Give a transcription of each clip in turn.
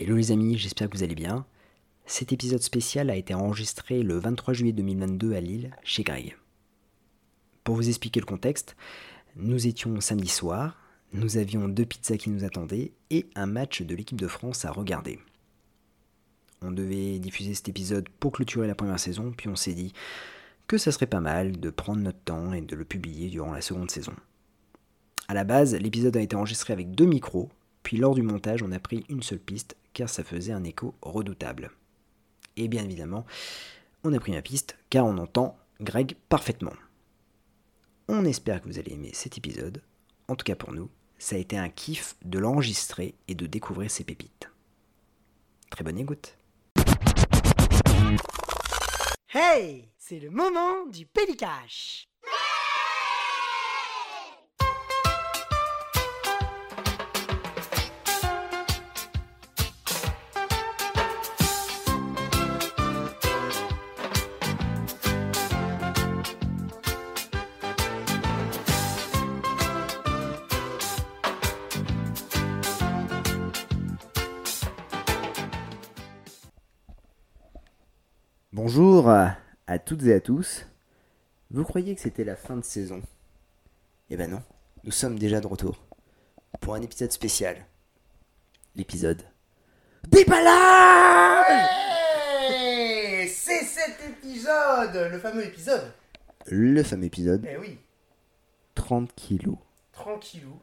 Hello les amis, j'espère que vous allez bien. Cet épisode spécial a été enregistré le 23 juillet 2022 à Lille, chez Greg. Pour vous expliquer le contexte, nous étions samedi soir, nous avions deux pizzas qui nous attendaient et un match de l'équipe de France à regarder. On devait diffuser cet épisode pour clôturer la première saison, puis on s'est dit que ça serait pas mal de prendre notre temps et de le publier durant la seconde saison. A la base, l'épisode a été enregistré avec deux micros, puis lors du montage, on a pris une seule piste car ça faisait un écho redoutable. Et bien évidemment, on a pris ma piste car on entend Greg parfaitement. On espère que vous allez aimer cet épisode. En tout cas pour nous, ça a été un kiff de l'enregistrer et de découvrir ces pépites. Très bonne écoute. Hey, c'est le moment du pélicache. Toutes et à tous. Vous croyez que c'était la fin de saison? Eh ben non, nous sommes déjà de retour pour un épisode spécial. L'épisode Déballage c'est cet épisode, le fameux épisode. Le fameux épisode Eh oui, 30 kilos. tranquillou.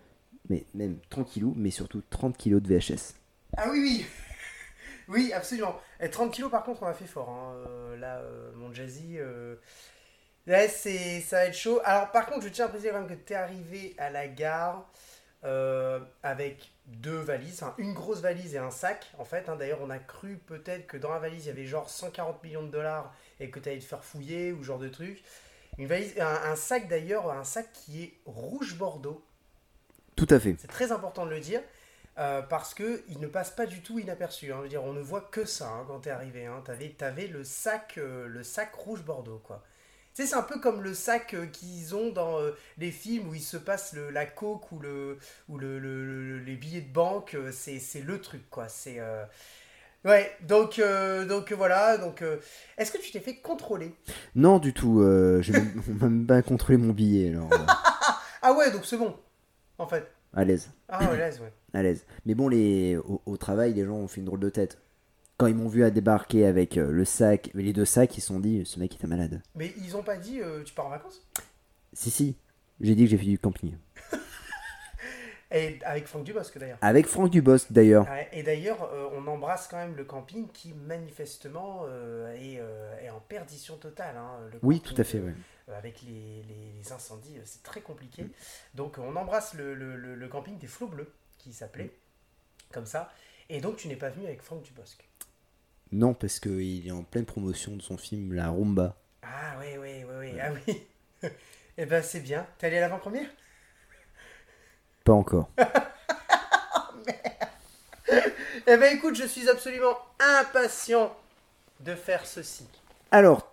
Mais même 30 kilos, mais surtout 30 kilos de VHS. Ah oui, oui. Oui, absolument. Et 30 kilos, par contre, on a fait fort. hein. Euh, là, euh, mon jazzy. euh, Là, c'est, ça va être chaud. Alors, par contre, je tiens à préciser quand même que tu es arrivé à la gare euh, avec deux valises, enfin, une grosse valise et un sac. En fait, hein. d'ailleurs, on a cru peut-être que dans la valise, il y avait genre 140 millions de dollars et que tu allais te faire fouiller ou genre de truc. Une valise, un, un sac d'ailleurs, un sac qui est rouge bordeaux. Tout à fait. C'est très important de le dire. Euh, parce que il ne passe pas du tout inaperçu. hein. Je veux dire, on ne voit que ça hein, quand t'es arrivé. Hein. T'avais, t'avais le sac, euh, le sac rouge bordeaux, quoi. Tu sais, c'est un peu comme le sac euh, qu'ils ont dans les films où il se passe le, la coke ou, le, ou le, le- le- les billets de banque. c'est, le truc, quoi. C'est ouais. Donc, euh, donc voilà. Donc, euh, est-ce que tu t'es fait contrôler? Non, du tout. euh, j'ai même, pas contrôlé mon billet, alors Ah ouais, donc c'est bon. En fait. À l'aise. Ah ouais, l'aise, ouais. à l'aise. Mais bon, les, au, au travail, les gens ont fait une drôle de tête. Quand ils m'ont vu à débarquer avec euh, le sac, les deux sacs, ils se sont dit, ce mec était malade. Mais ils ont pas dit euh, tu pars en vacances? Si, si, j'ai dit que j'ai fait du camping. Et avec Franck Dubosc d'ailleurs. Avec Franck Dubosc d'ailleurs. Et d'ailleurs, euh, on embrasse quand même le camping qui manifestement euh, est, euh, est en perdition totale. hein, le Oui, tout à fait, ouais. Euh, avec les, les- les incendies, euh, c'est très compliqué. Donc on embrasse le, le- le- le camping des Flots Bleus, qui s'appelait comme ça. Et donc tu n'es pas venu avec Franck Dubosc. Non, parce qu'il est en pleine promotion de son film La Rumba. Ah oui, oui, oui, oui. Ah oui. Eh ben c'est bien. T'es allé à l'avant-première? Pas encore. Eh ben écoute, je suis absolument impatient de faire ceci. Alors,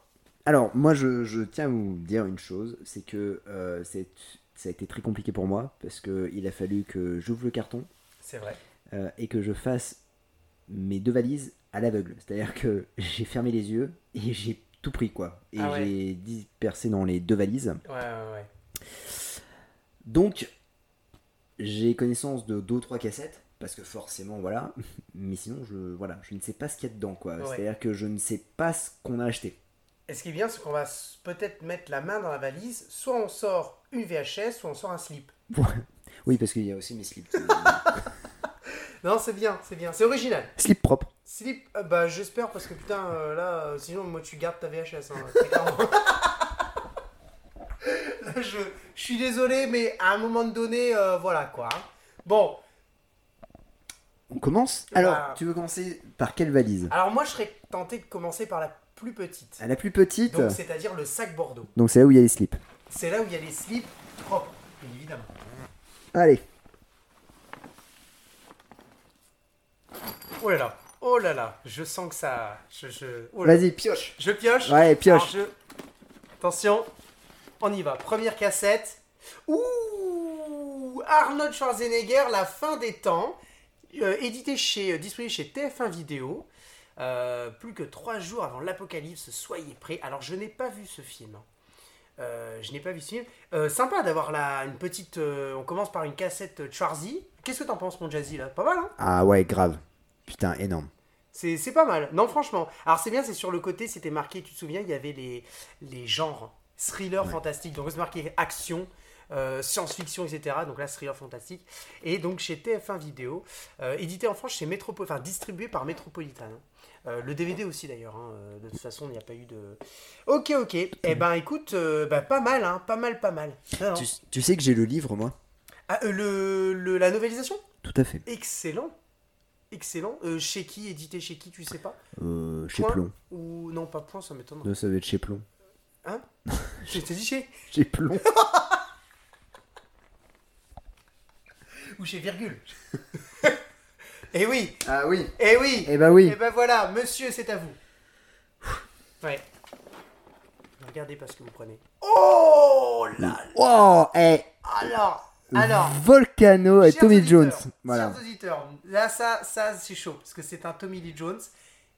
alors moi, je, je tiens à vous dire une chose, c'est que euh, c'est- ça a été très compliqué pour moi, parce qu'il a fallu que j'ouvre le carton C'est vrai. euh, et que je fasse mes deux valises à l'aveugle. C'est-à-dire que j'ai fermé les yeux et j'ai tout pris, quoi. Et Ah ouais. j'ai dispersé dans les deux valises. Ouais, ouais, ouais. Donc, j'ai connaissance de deux ou trois cassettes, parce que forcément, voilà. Mais sinon, je, voilà, je ne sais pas ce qu'il y a dedans, quoi. Ouais. C'est-à-dire que je ne sais pas ce qu'on a acheté. Et ce qui est bien, c'est qu'on va peut-être mettre la main dans la valise. Soit on sort une VHS, soit on sort un slip. Oui, parce qu'il y a aussi mes slips. Non, c'est bien, c'est bien. C'est original. Slip propre. Slip, euh, bah j'espère parce que putain, euh, là, euh, sinon moi tu gardes ta VHS. hein, très clairement. Là, je, je suis désolé, mais à un moment donné, voilà quoi. Bon, On commence? Bah. Alors, tu veux commencer par quelle valise? Alors moi je serais tenté de commencer par la plus petite. À la plus petite. Donc c'est-à-dire le sac Bordeaux. Donc c'est là où il y a les slips. C'est là où il y a les slips propres, bien évidemment. Allez. Oh là là, oh là là, je sens que ça. Je, je... oh. Vas-y, pioche. Je pioche Ouais, pioche. Je- Attention, on y va. Première cassette. Ouh Arnold Schwarzenegger, la fin des temps. Euh, édité chez, euh, disponible chez TF1 Vidéo. Euh, plus que trois jours avant l'apocalypse, soyez prêts. Alors, je n'ai pas vu ce film. hein. Euh, je n'ai pas vu ce film. Euh, sympa d'avoir là une petite. euh, on commence par une cassette Schwarzy. Qu'est-ce que t'en penses, mon Jazzy là? Pas mal, hein? Ah ouais, grave. Putain, énorme. C'est c'est pas mal. Non, franchement. Alors, c'est bien, c'est sur le côté, c'était marqué, tu te souviens, il y avait les, les genres thriller fantastique. Donc, c'est marqué action, euh, science-fiction, etc. Donc là, thriller fantastique. Et donc, chez TF1 Vidéo, euh, édité en France chez Métropo... enfin, distribué par Metropolitan. Hein. Euh, le DVD aussi d'ailleurs, hein. Euh, de toute façon il n'y a pas eu de... Ok ok, eh ben écoute, euh, bah, pas mal, hein. pas mal, pas mal. Non. Tu, tu sais que j'ai le livre, moi Ah, euh, le, le- la novélisation? Tout à fait. Excellent, excellent. Chez qui, édité chez qui, tu sais pas? Chez Point Plomb. Ou non, pas point, ça m'étonne. Non, ça va être chez Plomb. Hein? Je t'ai dit chez Chez Plomb. Ou chez virgule. Eh oui, ah oui. eh oui. Eh ben oui. Eh ben voilà, monsieur, c'est à vous. Ouais. Regardez pas ce que vous prenez. Oh là là. Oh, eh. Alors, alors. Volcano et chers Tommy auditeurs, Jones. Voilà. Chers auditeurs, là, ça, ça c'est chaud, parce que c'est un Tommy Lee Jones.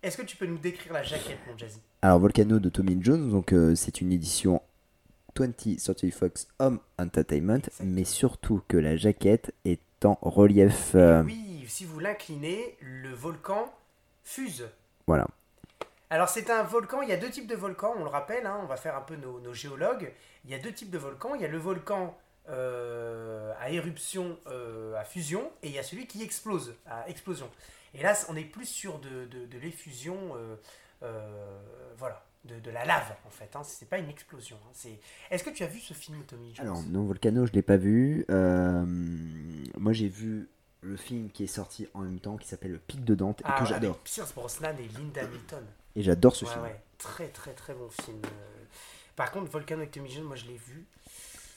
Est-ce que tu peux nous décrire la jaquette, mon Jazzy? Alors, Volcano de Tommy Jones, donc euh, c'est une édition 20 Century Fox Home Entertainment, mais surtout que la jaquette est en relief. euh, Oui, si vous l'inclinez, le volcan fuse. Voilà. Alors c'est un volcan, il y a deux types de volcans, on le rappelle, hein, on va faire un peu nos, nos géologues. Il y a deux types de volcans, il y a le volcan euh, à éruption, euh, à fusion, et il y a celui qui explose, à explosion. Et là, on est plus sur de, de, de l'effusion, euh, voilà, de, de la lave en fait. Hein. C'est pas une explosion. hein. C'est... Est-ce que tu as vu ce film, Tommy Jones Alors, non, Volcano, je l'ai pas vu. Moi, j'ai vu le film qui est sorti en même temps, qui s'appelle Le Pic de Dante, et Ah, que j'adore. Pierce Brosnan et Linda Hamilton. Et j'adore ce Ouais, film. ouais, très très très bon film. Euh, Par contre, Volcano Jones, moi je l'ai vu.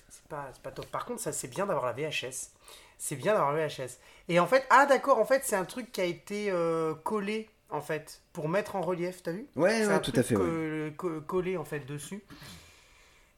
C'est pas, pas top. Par contre, ça c'est bien d'avoir la VHS. C'est bien d'avoir la VHS. Et en fait, ah d'accord, en fait, c'est un truc qui a été euh, collé en fait pour mettre en relief, t'as vu? Ouais, ouais, tout truc à fait. ouais. collé en fait dessus.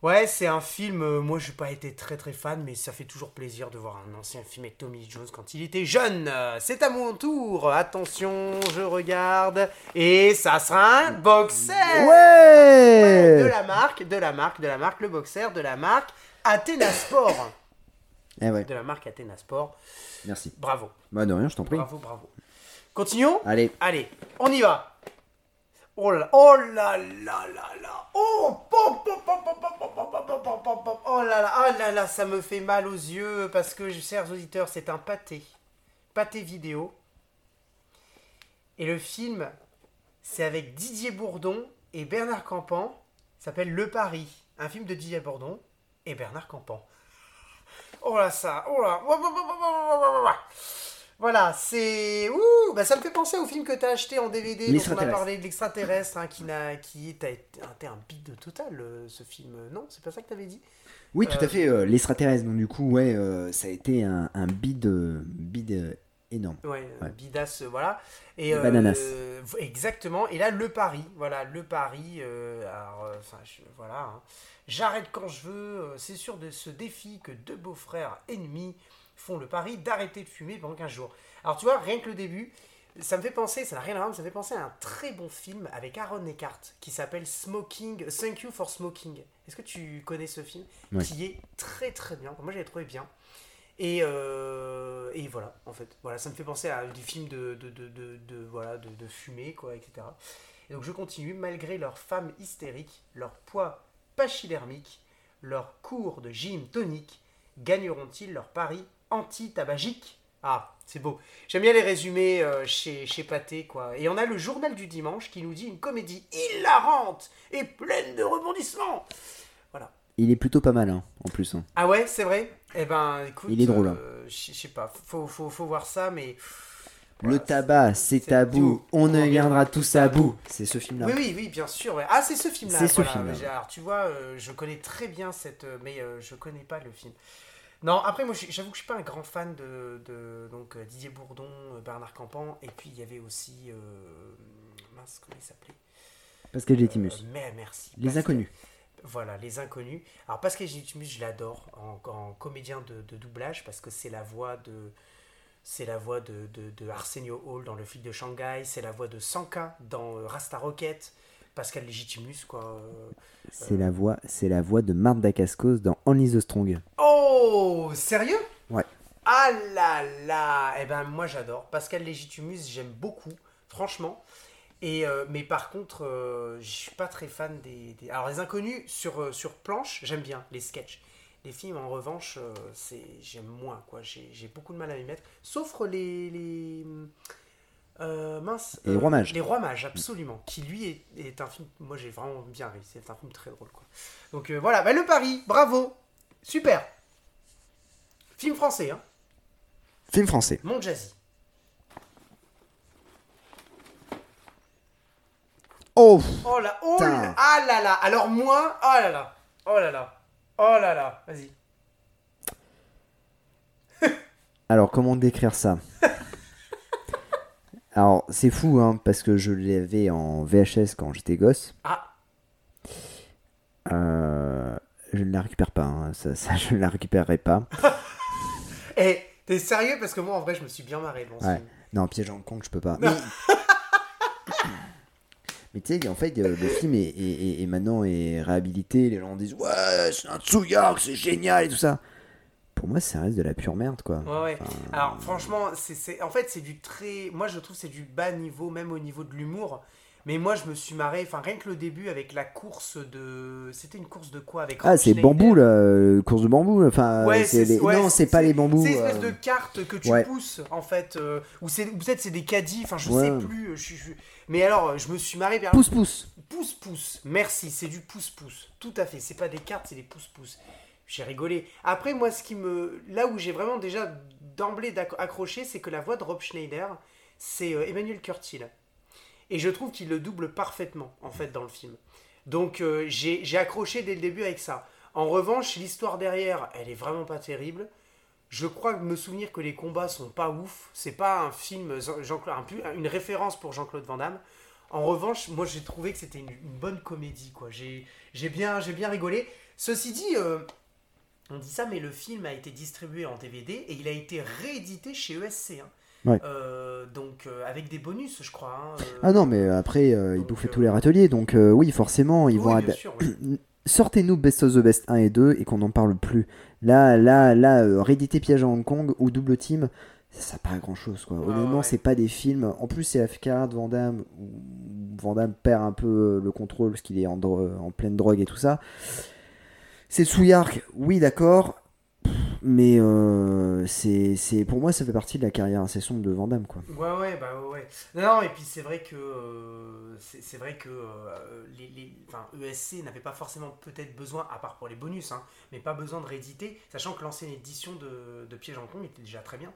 Ouais, c'est un film. euh, moi, je n'ai pas été très très fan, mais ça fait toujours plaisir de voir un ancien film avec Tommy Jones quand il était jeune. Euh, C'est à mon tour. Attention, je regarde. Et ça sera un boxer. De Ouais la marque, de la marque, de la marque, le boxer, de la marque Athena Sport. Eh ouais, De la marque Athena Sport. merci. Bravo, Bah, de rien, je t'en prie. bravo, bravo. Continuons. Allez, Allez, on y va. Oh là là, oh là là là là, oh, oh là là, oh là là, ça me fait mal aux yeux parce que, chers auditeurs, c'est un pâté, pâté vidéo. Et le film, c'est avec Didier Bourdon et Bernard Campan, s'appelle Le Paris, un film de Didier Bourdon et Bernard Campan. Oh là ça, oh là, voilà, c'est. Ouh, bah ça me fait penser au film que t'as acheté en DVD dont on a parlé de l'extraterrestre, hein, qui, n'a, qui est, a été a été un bide total, euh, ce film. Non, c'est pas ça que t'avais dit? Oui, tout Euh, à fait. euh, L'extraterrestre, donc du coup, ouais, euh, ça a été un, un bid, euh, bid euh, énorme. Ouais, euh, euh, voilà. Et, euh, Bananas. euh, exactement. Et là, le pari, voilà, le pari. euh, alors, euh, enfin, je- voilà. hein. J'arrête quand je veux. euh, C'est sûr de ce défi que deux beaux-frères ennemis font le pari d'arrêter de fumer pendant 15 jours. Alors, tu vois, rien que le début, ça me fait penser, ça n'a rien à voir, mais ça me fait penser à un très bon film avec Aaron Eckhart qui s'appelle Smoking, Thank You for Smoking. Est-ce que tu connais ce film Ouais. Qui est très très bien. Moi, j'avais trouvé bien. Et, euh, et voilà, en fait. Voilà, ça me fait penser à des films de, de, de, de, de- voilà, de, de fumée, quoi, etc. Et donc je continue, malgré leur femme hystérique, leur poids pachydermique, leur cours de gym tonique, gagneront-ils leur pari anti-tabagique Ah, c'est beau. J'aime bien les résumés euh, chez, chez Pathé, quoi. Et on a le journal du dimanche qui nous dit une comédie hilarante et pleine de rebondissements. Voilà. Il est plutôt pas mal, hein, en plus. hein. Ah ouais, c'est vrai? Eh ben, écoute. Il est drôle, hein. euh, Je je sais pas, faut, faut, faut voir ça, mais. Le tabac, c'est tabou. On ne viendra tous à bout. C'est ce film-là. Oui, oui, oui, bien sûr. ouais. Ah, c'est ce film-là. C'est ce voilà. film-là. Alors, tu vois, euh, je connais très bien cette. mais je connais pas le film. Non, après, moi, j'avoue que je suis pas un grand fan de, de donc, euh, Didier Bourdon, euh, Bernard Campan, et puis il y avait aussi. euh, mince, comment il s'appelait? Pascal Gétimus. Euh, mais merci. Les Pascal- inconnus. Voilà, les inconnus. Alors Pascal Legitimus, je l'adore en, en comédien de, de doublage parce que c'est la voix de c'est la voix de, de, de, Arsenio Hall dans Le flic de Shanghai, c'est la voix de Sanka dans Rasta Rocket, Pascal Legitimus, quoi. euh. C'est la voix, c'est la voix de Marthe Dacascos dans Only the Strong. Oh, sérieux? Ouais. Ah là là Eh ben moi j'adore. Pascal Legitimus, j'aime beaucoup, franchement. Et, euh, mais par contre, euh, je suis pas très fan des... des- Alors les inconnus sur, euh, sur planche, j'aime bien les sketchs. Les films, en revanche, euh, c'est j'aime moins, quoi. J'ai j'ai beaucoup de mal à m'y mettre. Sauf les... les euh, mince. Les Rois Mages. Les Rois Mages, absolument. Qui lui est, est un film... Moi j'ai vraiment bien ri. C'est un film très drôle, quoi. Donc euh, voilà, bah, le pari, bravo. Super. Film français, hein. Film français. Mon Jazzy. Oh Oh là, oh là, ah là là. Alors moi, oh là là, oh là là, oh là là. Vas-y. Alors, comment décrire ça? Alors, c'est fou, hein, parce que je l'avais en VHS quand j'étais gosse. Ah, Euh, je ne la récupère pas, hein, ça, ça, je ne la récupérerai pas. eh, t'es sérieux? Parce que moi en vrai je me suis bien marré Ouais. Non, Piège en Kong, je peux pas. Mais, Mais tu sais, en fait, euh, le film est, est- est- est maintenant est réhabilité. Les gens disent Ouais, c'est un Tsuyark, c'est génial et tout ça. Pour moi, ça reste de la pure merde, quoi. Ouais, ouais. Enfin, Alors franchement, c'est, en fait c'est du très, moi je trouve que c'est du bas niveau, même au niveau de l'humour. Mais moi je me suis marré, enfin rien que le début avec la course de, c'était une course de quoi avec Ah, c'est bambou, là, euh, course de bambou. Enfin, Ouais, c'est les- ouais, non, c'est pas les bambous. C'est une espèce euh, de carte que tu ouais. pousses en fait, euh, ou peut-être c'est des caddies, enfin je sais plus. Je, Mais alors je me suis marré. Pouce, pouce. Pouce pouce, merci, c'est du pouce pouce. Tout à fait, c'est pas des cartes, c'est des pouces pouces. J'ai rigolé. Après moi ce qui me là où j'ai vraiment déjà d'emblée accroché, c'est que la voix de Rob Schneider, c'est euh, Emmanuel Curtil. Et je trouve qu'il le double parfaitement en fait dans le film. Donc euh, j'ai accroché dès le début avec ça. En revanche, l'histoire derrière, elle est vraiment pas terrible. Je crois me souvenir que les combats sont pas ouf. C'est pas un film Jean- Jean-Claude, un une référence pour Jean-Claude Van Damme. En revanche, moi j'ai trouvé que c'était une, bonne comédie quoi. J'ai bien bien rigolé. Ceci dit, euh, on dit ça, mais le film a été distribué en DVD et il a été réédité chez ESC. hein. Ouais. Euh, donc euh, avec des bonus, je crois. hein, euh. Ah non, mais après, ils bouffaient tous les râteliers. Donc, oui, forcément, ils Oui, vont. ad- sûr, oui. Sortez-nous Best of the Best 1 et 2 et qu'on n'en parle plus. Là, là, là, rééditer Piège à Hong Kong ou Double Team, ça sert pas grand chose, quoi. Ouais, Honnêtement, ouais. c'est pas des films. En plus, c'est de Van Damme où Van Damme perd un peu le contrôle parce qu'il est en, dro- en pleine drogue et tout ça. C'est Souillark, oui, d'accord. Mais euh, c'est, c'est, pour moi, ça fait partie de la carrière assez sombre de Van Damme, quoi. Ouais, ouais, bah ouais. Non, et puis c'est vrai que euh, c'est c'est vrai que euh, les, ESC n'avait pas forcément peut-être besoin, à part pour les bonus, hein, mais pas besoin de rééditer, sachant que l'ancienne édition de, de Piège en Kong était déjà très bien.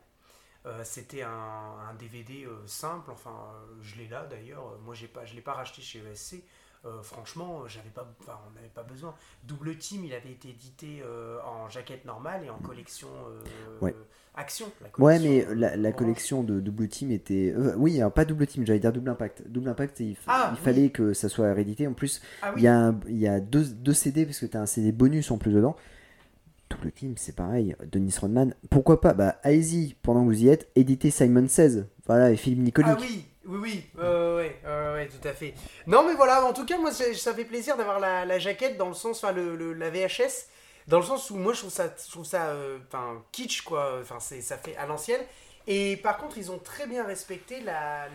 C'était un, un DVD simple, enfin, je l'ai là d'ailleurs. Moi, j'ai pas, je l'ai pas racheté chez ESC. Euh, franchement, j'avais pas, enfin, on n'avait pas besoin. Double Team, il avait été édité euh, en jaquette normale et en collection euh, Ouais. action. la Ouais, mais la, collection de Double Team était. oui, alors pas Double Team, j'allais dire Double Impact. Double Impact, il, Ah, il oui. fallait que ça soit réédité. En plus, Ah il y a, un- il y a deux, deux CD, parce que tu as un CD bonus en plus dedans. Double Team, c'est pareil. Denis Rodman, pourquoi pas? Bah, allez-y, pendant que vous y êtes, éditez Simon 16. Voilà, et Philippe Nicolic. Ah oui, oui, oui, euh, ouais, euh, ouais, tout à fait. Non, mais voilà, en tout cas, moi, ça ça fait plaisir d'avoir la, la jaquette dans le sens, enfin, le, le- la VHS, dans le sens où moi, je trouve ça, je trouve ça, euh, enfin, kitsch, quoi. Enfin, c'est, ça fait à l'ancienne. Et par contre, ils ont très bien respecté la,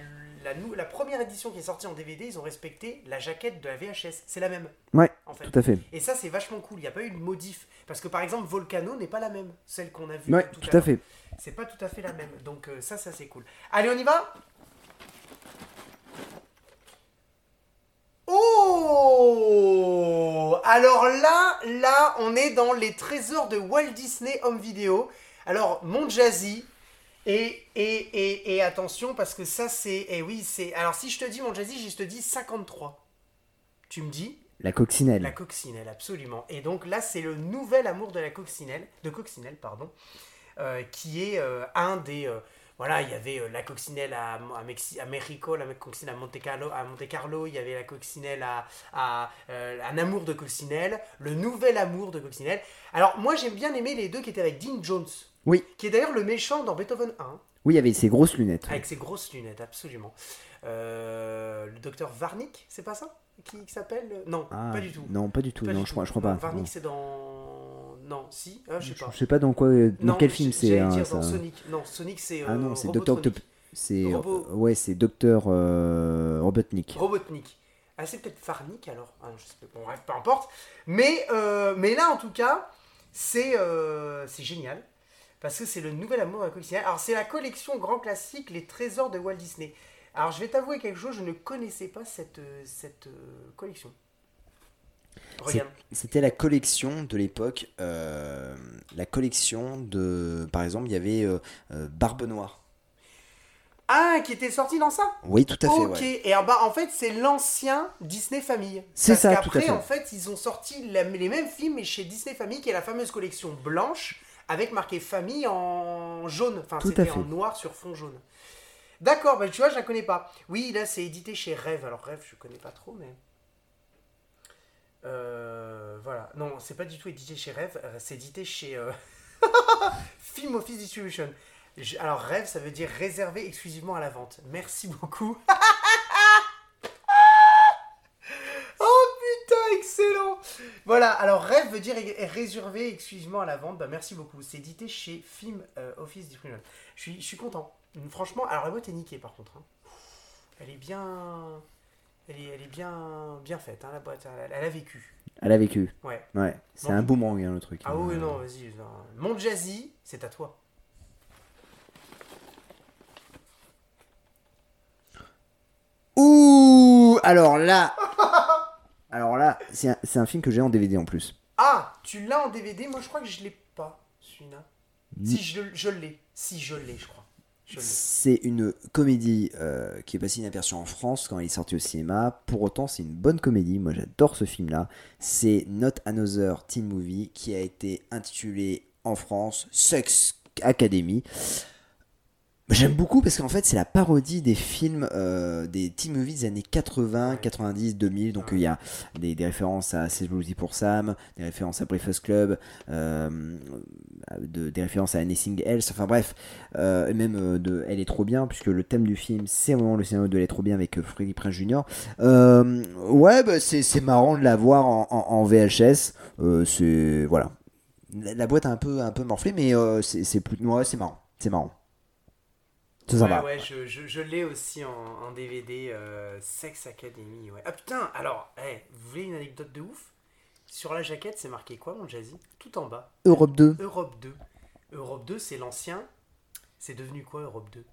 la, la première édition qui est sortie en DVD. Ils ont respecté la jaquette de la VHS. C'est la même. Ouais, en fait. Tout à fait. Et ça, c'est vachement cool. Il n'y a pas eu de modif. Parce que par exemple, Volcano n'est pas la même, celle qu'on a vue. Ouais, tout, tout à à fait. c'est pas tout à fait la même. Donc euh, ça, ça c'est cool. Allez, on y va? Oh Alors là, là, on est dans les trésors de Walt Disney Home Video. Alors, mon Jazzy. Et, et, et, et attention, parce que ça, c'est... Et oui, c'est... Alors, si je te dis mon Jazzy, je te dis 53. Tu me dis? La coccinelle. la coccinelle, absolument. Et donc là, c'est le nouvel amour de la coccinelle, de coccinelle, pardon, euh, qui est euh, un des. euh, voilà, il y avait euh, la coccinelle à, à, Mexi- à Mexico, la coccinelle à Monte Carlo, à Monte Carlo, il y avait la coccinelle à, à euh, un amour de coccinelle, le nouvel amour de coccinelle. Alors moi, j'aime bien aimer les deux qui étaient avec Dean Jones, Oui. qui est d'ailleurs le méchant dans Beethoven 1. Oui, il y avait ses grosses lunettes. Avec ses grosses lunettes, absolument. Euh, le docteur Varnick, c'est pas ça? Qui, qui s'appelle? Non, Ah, pas du tout. Non, pas du tout. Pas non, du je tout. crois, je crois pas. Varnick, c'est dans. Non, si Ah, Je sais pas. Je sais pas dans quoi, dans Non, quel film c'est. hein, dans ça. Sonic. Non, Sonic, c'est. Ah non, euh, c'est Docteur C'est Robo- ouais, c'est Docteur euh, Robotnik. Robotnik. Ah, c'est peut-être Farnik alors ah, je sais pas. Bon, bref, peu importe. Mais, euh, mais là, en tout cas, c'est euh, c'est génial. Parce que c'est le nouvel amour de la collection. Alors, c'est la collection grand classique Les Trésors de Walt Disney. Alors, je vais t'avouer quelque chose, je ne connaissais pas cette, euh, cette euh, collection. C'était la collection de l'époque, euh, la collection de, par exemple, il y avait euh, euh, Barbe Noire. Ah, qui était sorti dans ça? Oui, tout à fait. Ok, ouais. et alors, bah, en fait, c'est l'ancien Disney Family. C'est ça, tout à fait. en fait, ils ont sorti la- les mêmes films, mais chez Disney Family, qui est la fameuse collection blanche, avec marqué famille en jaune. Enfin, c'était en noir sur fond jaune. D'accord, bah, tu vois, je la connais pas. Oui, là, c'est édité chez Rêve. Alors, Rêve, je connais pas trop, mais. Euh, voilà. Non, c'est pas du tout édité chez Rêve, euh, c'est édité chez euh, Film Office Distribution. Alors, Rêve, ça veut dire réservé exclusivement à la vente. Merci beaucoup. oh putain, excellent Voilà, alors Rêve veut dire réservé exclusivement à la vente. Bah, merci beaucoup. C'est édité chez Film euh, Office Distribution. Je suis, je suis content. Franchement, alors la boîte est niquée par contre. hein. Elle est bien. Elle est, elle est bien, bien faite, hein, la boîte. Elle, elle a vécu. Elle a vécu. Ouais. Ouais, c'est Bon. un boomerang hein, le truc. Ah hein. oui, non, vas-y. non. Mon Jazzy, c'est à toi. Ouh, alors là, alors là, c'est un, c'est un film que j'ai en DVD en plus. Ah, tu l'as en DVD Moi, je crois que je l'ai pas, celui-là. Si, je, je l'ai. Si, je l'ai, je crois. C'est une comédie euh, qui est passée inaperçue en France quand elle est sortie au cinéma. Pour autant, c'est une bonne comédie. Moi, j'adore ce film-là. C'est Not Another Teen Movie qui a été intitulé en France Sex Academy. J'aime beaucoup parce qu'en fait, c'est la parodie des films, euh, des teen movies des années 80, Ouais. 90, 2000. Donc, il y a des, références à C'est Bluesy pour Sam, des références à Breakfast Club, euh, de- des références à Anything Else. Enfin, bref, euh, et même euh, de Elle est trop bien, puisque le thème du film, c'est vraiment le scénario de Elle est trop bien avec Freddy Prinze Jr. Ouais, bah, c'est marrant de la voir en, VHS. C'est. Voilà. La, boîte a un peu, un peu morflé, mais c'est plus. C'est marrant. C'est marrant. Ouais, ouais, je, je, je l'ai aussi en, en DVD euh, Sex Academy. Ouais. Ah putain, alors, vous voulez une anecdote de ouf? Sur la jaquette, c'est marqué quoi, mon Jazzy? Tout en bas. Europe 2, Europe 2. Europe 2, c'est l'ancien. C'est devenu quoi, Europe 2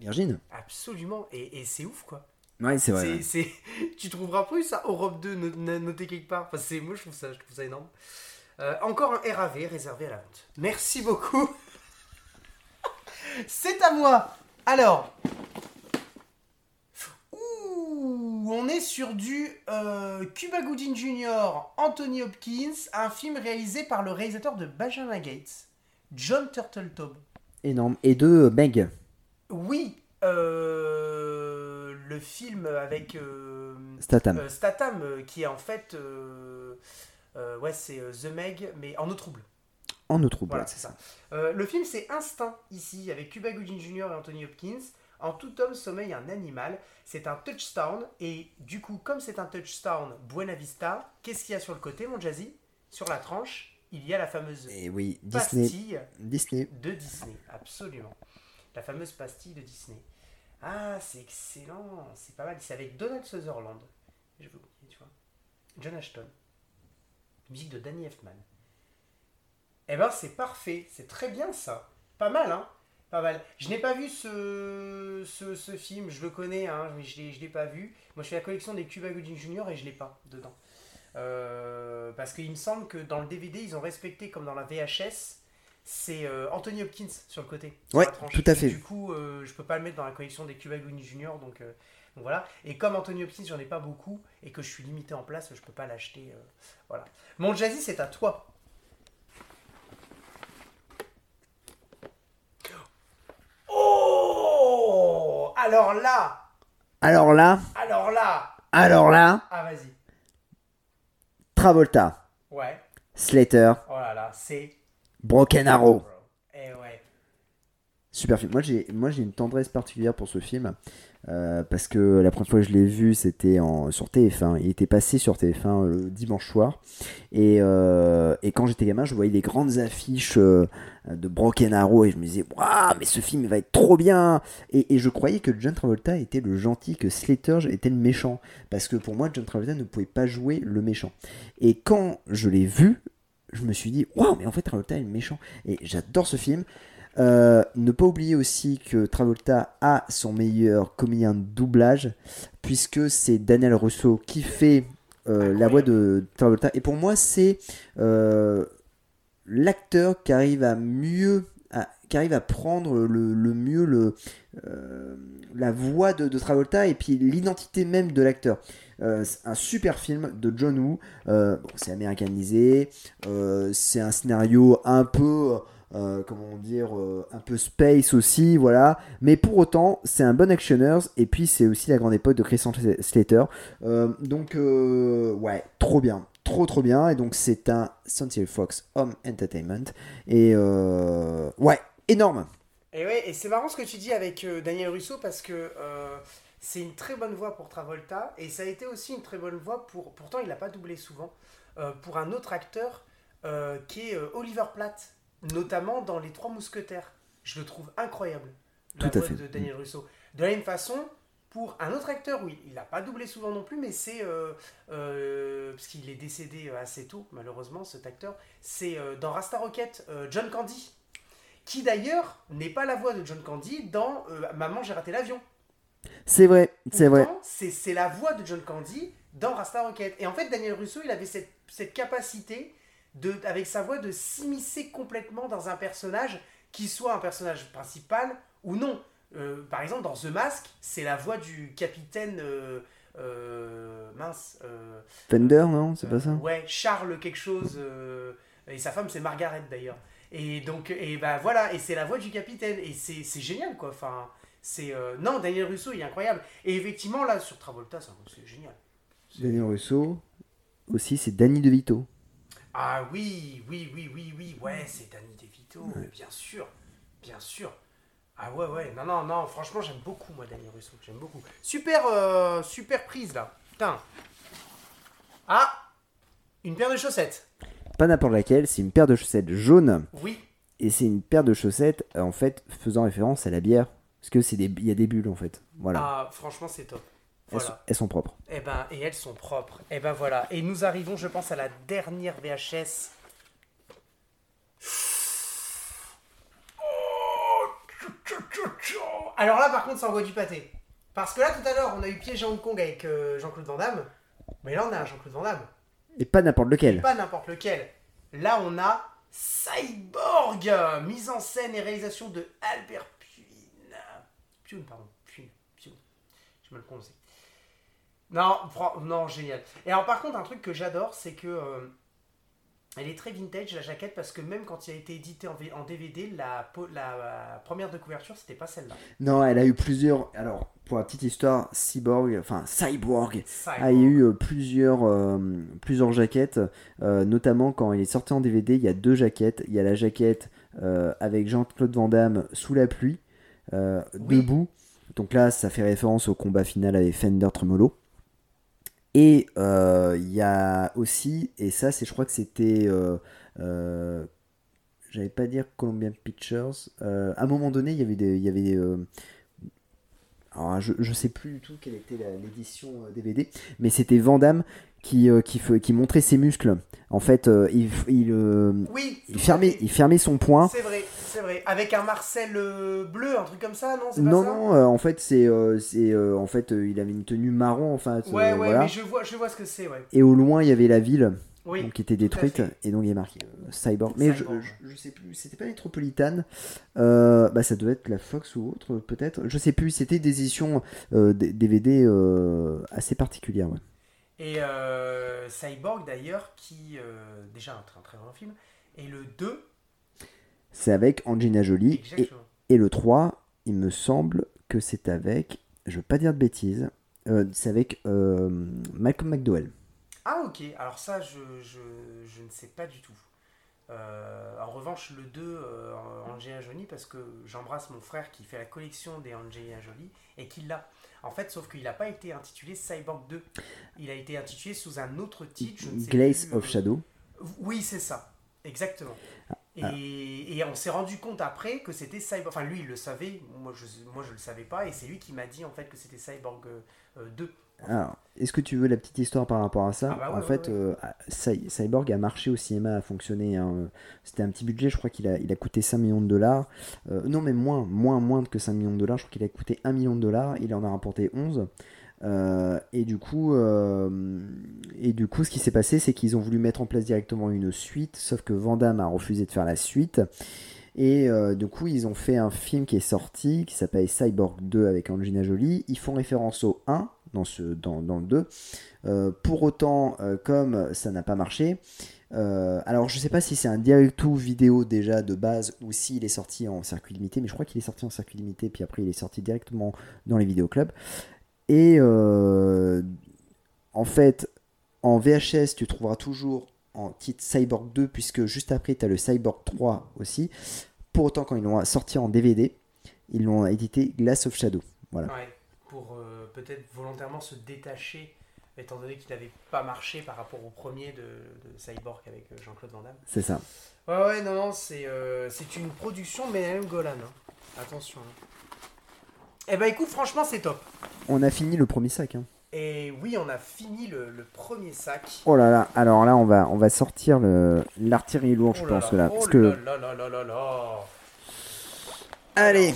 Virgin. Absolument. Et, et c'est ouf, quoi. Ouais, c'est vrai. C'est, c'est- Tu trouveras plus ça, Europe 2, no- no- noté quelque part. Enfin, c'est... Moi, je trouve ça, je trouve ça énorme. Euh, encore un RAV réservé à la vente. Merci beaucoup. C'est à moi. Alors. Ouh, on est sur du euh, Cuba Gooding Jr., Anthony Hopkins, un film réalisé par le réalisateur de Benjamin Gates, John Turteltaub. Énorme. Et de euh, Meg. Oui, euh, le film avec euh, Statham. Statham, qui est en fait. ouais, c'est The Meg, mais en eau trouble. En. Voilà, c'est ça. Euh, le film, c'est Instinct, ici, avec Cuba Gooding Jr. et Anthony Hopkins. En tout homme sommeille un animal. C'est un touchdown. Et du coup, comme c'est un touchdown Buena Vista, qu'est-ce qu'il y a sur le côté, mon Jazzy? Sur la tranche, il y a la fameuse Et oui, Disney. pastille Disney. de Disney, absolument. La fameuse pastille de Disney. Ah, c'est excellent, c'est pas mal. C'est avec Donald Sutherland. Je vais oublier, tu vois. John Ashton. Musique de Danny Elfman. Eh ben, c'est parfait, c'est très bien ça. Pas mal, hein Pas mal. Je n'ai pas vu ce, ce, ce film, je le connais, hein, mais je ne l'ai pas vu. Moi, je fais la collection des Cuba Gooding Jr. et je l'ai pas dedans. Euh, parce qu'il me semble que dans le DVD, ils ont respecté, comme dans la VHS, c'est euh, Anthony Hopkins sur le côté. Ouais, tout à fait. Du coup, euh, je peux pas le mettre dans la collection des Cuba Gooding Jr. Donc, euh, donc voilà. Et comme Anthony Hopkins, j'en ai pas beaucoup et que je suis limité en place, je peux pas l'acheter. voilà. Mon Jazzy, c'est à toi. Oh Alors là Alors là, Alors là alors là, Ah, vas-y. Travolta, Ouais. Slater, Oh là là, c'est. Broken Arrow. Eh ouais. Super film. Moi j'ai, moi j'ai une tendresse particulière pour ce film euh, parce que la première fois que je l'ai vu c'était en, sur TF1. Il était passé sur TF1 le dimanche soir. Et, euh, et quand j'étais gamin je voyais les grandes affiches euh, de Broken Arrow et je me disais waouh mais ce film il va être trop bien. Et, et, je croyais que John Travolta était le gentil que Slater était le méchant. Parce que pour moi John Travolta ne pouvait pas jouer le méchant. Et quand je l'ai vu je me suis dit waouh mais en fait Travolta est le méchant. Et j'adore ce film euh, ne pas oublier aussi que Travolta a son meilleur comédien de doublage, puisque c'est Daniel Russo qui fait euh, la voix de Travolta. Et pour moi, c'est euh, l'acteur qui arrive à mieux, qui arrive à prendre le, mieux la voix de, Travolta et puis l'identité même de l'acteur. un super film de John Woo. C'est américanisé. c'est un scénario un peu euh, comment dire, euh, un peu space aussi, voilà. Mais pour autant, c'est un bon actionneur, et puis c'est aussi la grande époque de Christian Slater. Euh, donc, ouais, trop bien. Trop trop bien, et donc c'est un Century Fox Home Entertainment. Et ouais, énorme. Et ouais, et c'est marrant ce que tu dis avec Daniel Russo parce que c'est une très bonne voix pour Travolta et ça a été aussi une très bonne voix pour. Pourtant, il n'a pas doublé souvent. pour un autre acteur qui est Oliver Platt notamment dans Les Trois Mousquetaires. Je le trouve incroyable, la Tout voix de Daniel Russo. De la même façon, pour un autre acteur, oui, il n'a pas doublé souvent non plus, mais c'est. Euh, euh, parce qu'il est décédé assez tôt, malheureusement, cet acteur. C'est euh, dans Rasta Rocket, John Candy. Qui d'ailleurs n'est pas la voix de John Candy dans Maman, j'ai raté l'avion. C'est vrai, c'est vrai. C'est la voix de John Candy dans Rasta Rocket. Et en fait, Daniel Russo, il avait cette, cette capacité de, avec sa voix, de s'immiscer complètement dans un personnage, qui soit un personnage principal ou non. Euh, par exemple, dans The Mask, c'est la voix du capitaine. Euh, euh, mince. Fender, non C'est pas ça? Ouais, Charles quelque chose. et sa femme, c'est Margaret d'ailleurs. Et donc, et ben voilà, et c'est la voix du capitaine. Et c'est génial, quoi. Enfin, c'est. non, Daniel Russo, il est incroyable. Et effectivement, là, sur Travolta, c'est génial. Daniel Russo, aussi, c'est Danny DeVito. Ah oui, oui, oui, oui, oui, ouais, c'est Danny DeVito, bien sûr, bien sûr. Ah ouais, ouais, non, non, non, franchement, j'aime beaucoup, moi, Danny Russo, j'aime beaucoup. Super, euh, super prise, là. Putain. Ah Une paire de chaussettes. Pas n'importe laquelle, c'est une paire de chaussettes jaunes. Oui. Et c'est une paire de chaussettes, en fait, faisant référence à la bière. Parce que c'est des, il y a des bulles, en fait. Voilà. Ah, franchement, c'est top. Elles, sont, propres. Et eh ben, et elles sont propres. Et eh ben voilà. Et nous arrivons, je pense, à la dernière VHS. Alors là, par contre, ça envoie du pâté. Parce que là, tout à l'heure, on a eu Piège à Hong Kong avec euh, Jean-Claude Van Damme. Mais là, on a Jean-Claude Van Damme. Et pas n'importe lequel. pas n'importe lequel. Là, on a Cyborg, mise en scène et réalisation de Albert Puin. Puin, pardon. Puin. Puin. Je me le prononcer. Non, non, génial. Et alors par contre, un truc que j'adore, c'est que euh, elle est très vintage la jaquette parce que même quand il a été édité en, en DVD, la, la, première de couverture, c'était pas celle-là. Non, elle a eu plusieurs. Alors pour la petite histoire, Cyborg, enfin Cyborg, a eu euh, plusieurs, euh, plusieurs jaquettes, notamment quand il est sorti en DVD, il y a deux jaquettes. Il y a la jaquette avec Jean-Claude Van Damme sous la pluie, debout. Donc là, ça fait référence au combat final avec Fender Tremolo. Et euh, il y a aussi, et ça, c'est, je crois que c'était, euh, euh, j'allais pas dire Colombian Pictures. à un moment donné, il y avait des, y avait alors je, je sais plus du tout quelle était l'édition DVD, mais c'était Vandame qui, qui, qui montrait ses muscles. En fait, il, il, oui, il, fermait, il fermait son poing. C'est vrai c'est vrai. Avec un Marcel euh, bleu, un truc comme ça, non pas Non, ça non, euh, en fait, c'est. Euh, c'est en fait, il avait une tenue marron, en fait. Ouais, ouais, mais je vois, je vois ce que c'est, ouais. Et au loin, il y avait la ville. qui était détruite et donc il est marqué Cyborg mais Je, je, sais plus c'était pas Metropolitan bah ça devait être la Fox ou autre peut-être je sais plus c'était des éditions DVD assez particulières ouais. Et Cyborg d'ailleurs qui déjà un très, très bon film et le 2 c'est avec Angelina Jolie. Et, le 3, il me semble que c'est avec, je veux pas dire de bêtises, euh, c'est avec euh, Malcolm McDowell. Ah ok, alors ça je, je, je, ne sais pas du tout. Euh, en revanche, le 2, euh, Angelina Jolie, parce que j'embrasse mon frère qui fait la collection des Angelina Jolie et qui l'a. En fait, sauf qu'il n'a pas été intitulé Cyborg 2. Il a été intitulé sous un autre titre. Je ne sais Glaze plus, of euh, Shadow. Oui, c'est ça. Exactement. Ah. Et, et on s'est rendu compte après que c'était Cyborg. Enfin, lui, il le savait. Moi, je moi, je le savais pas. Et c'est lui qui m'a dit en fait que c'était Cyborg euh, euh, 2. Alors, est-ce que tu veux la petite histoire par rapport à ça Ah bah ouais, En fait, ouais. euh, Cy- Cyborg a marché au cinéma, a fonctionné. hein. C'était un petit budget, je crois qu'il a, il a coûté 5 millions de dollars. Euh, non, mais moins, moins, moins que 5 millions de dollars. Je crois qu'il a coûté 1 million de dollars. Il en a rapporté 11. Euh, et du coup, euh, et du coup, ce qui s'est passé, c'est qu'ils ont voulu mettre en place directement une suite, sauf que Van Damme a refusé de faire la suite. Et euh, du coup, ils ont fait un film qui est sorti, qui s'appelle Cyborg 2 avec Angelina Jolie. Ils font référence au 1 dans, le 2. Euh, pour autant, euh, comme ça n'a pas marché, euh, alors je sais pas si c'est un direct to vidéo déjà de base ou s'il est sorti en circuit limité, mais je crois qu'il est sorti en circuit limité, puis après il est sorti directement dans les vidéoclubs. Et en fait, en VHS, tu trouveras toujours en titre Cyborg 2, puisque juste après, tu as le Cyborg 3 aussi. Pour autant, quand ils l'ont sorti en DVD, ils l'ont édité Glass of Shadow. Voilà. Peut-être volontairement se détacher, étant donné qu'il n'avait pas marché par rapport au premier de, de Cyborg avec euh, Jean-Claude Van Damme. C'est ça. Ouais, ouais, non, non, c'est euh, c'est une production Menem Golan. hein. Attention. hein. Eh ben écoute, franchement, c'est top. On a fini le premier sac. hein. Et oui, on a fini le, le premier sac. Oh là là, alors là, on va, on va sortir le- l'artillerie lourde, je Oh pense, là, là. oh Parce que... là là là là là. Allez,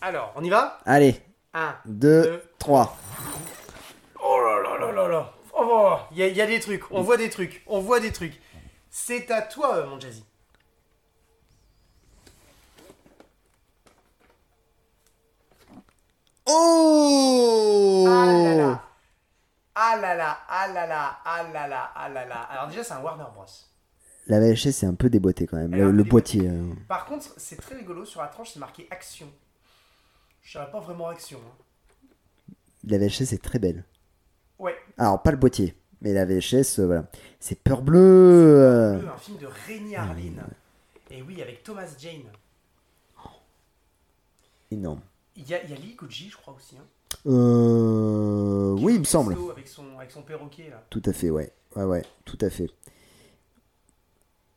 Alors, on y va? Allez, 1, 2, Deux. 3. Oh là là là là là Oh, il y, a- il y a des trucs, on voit des trucs, on voit des trucs. C'est à toi, euh, mon Jazzy. Oh Ah là là Ah là là, ah là là, ah là là, ah là là. Alors déjà, c'est un Warner Bros. La VHS, c'est un peu déboîté quand même. Elle Le, boîtier. euh, Par contre, c'est très rigolo, sur la tranche, c'est marqué action. Je pas vraiment action. hein. La VHS est très belle. Ouais, Alors, pas le boîtier, mais la VHS, euh, voilà. C'est peur bleu. euh. un film de Rémi Harlin. Et oui, avec Thomas Jane. Énorme. Il y a, il y a Lee Koji, je crois aussi. Hein, Euh... Oui, il me semble. Avec son, avec son perroquet, là. Tout à fait, ouais. Ouais, ouais, tout à fait.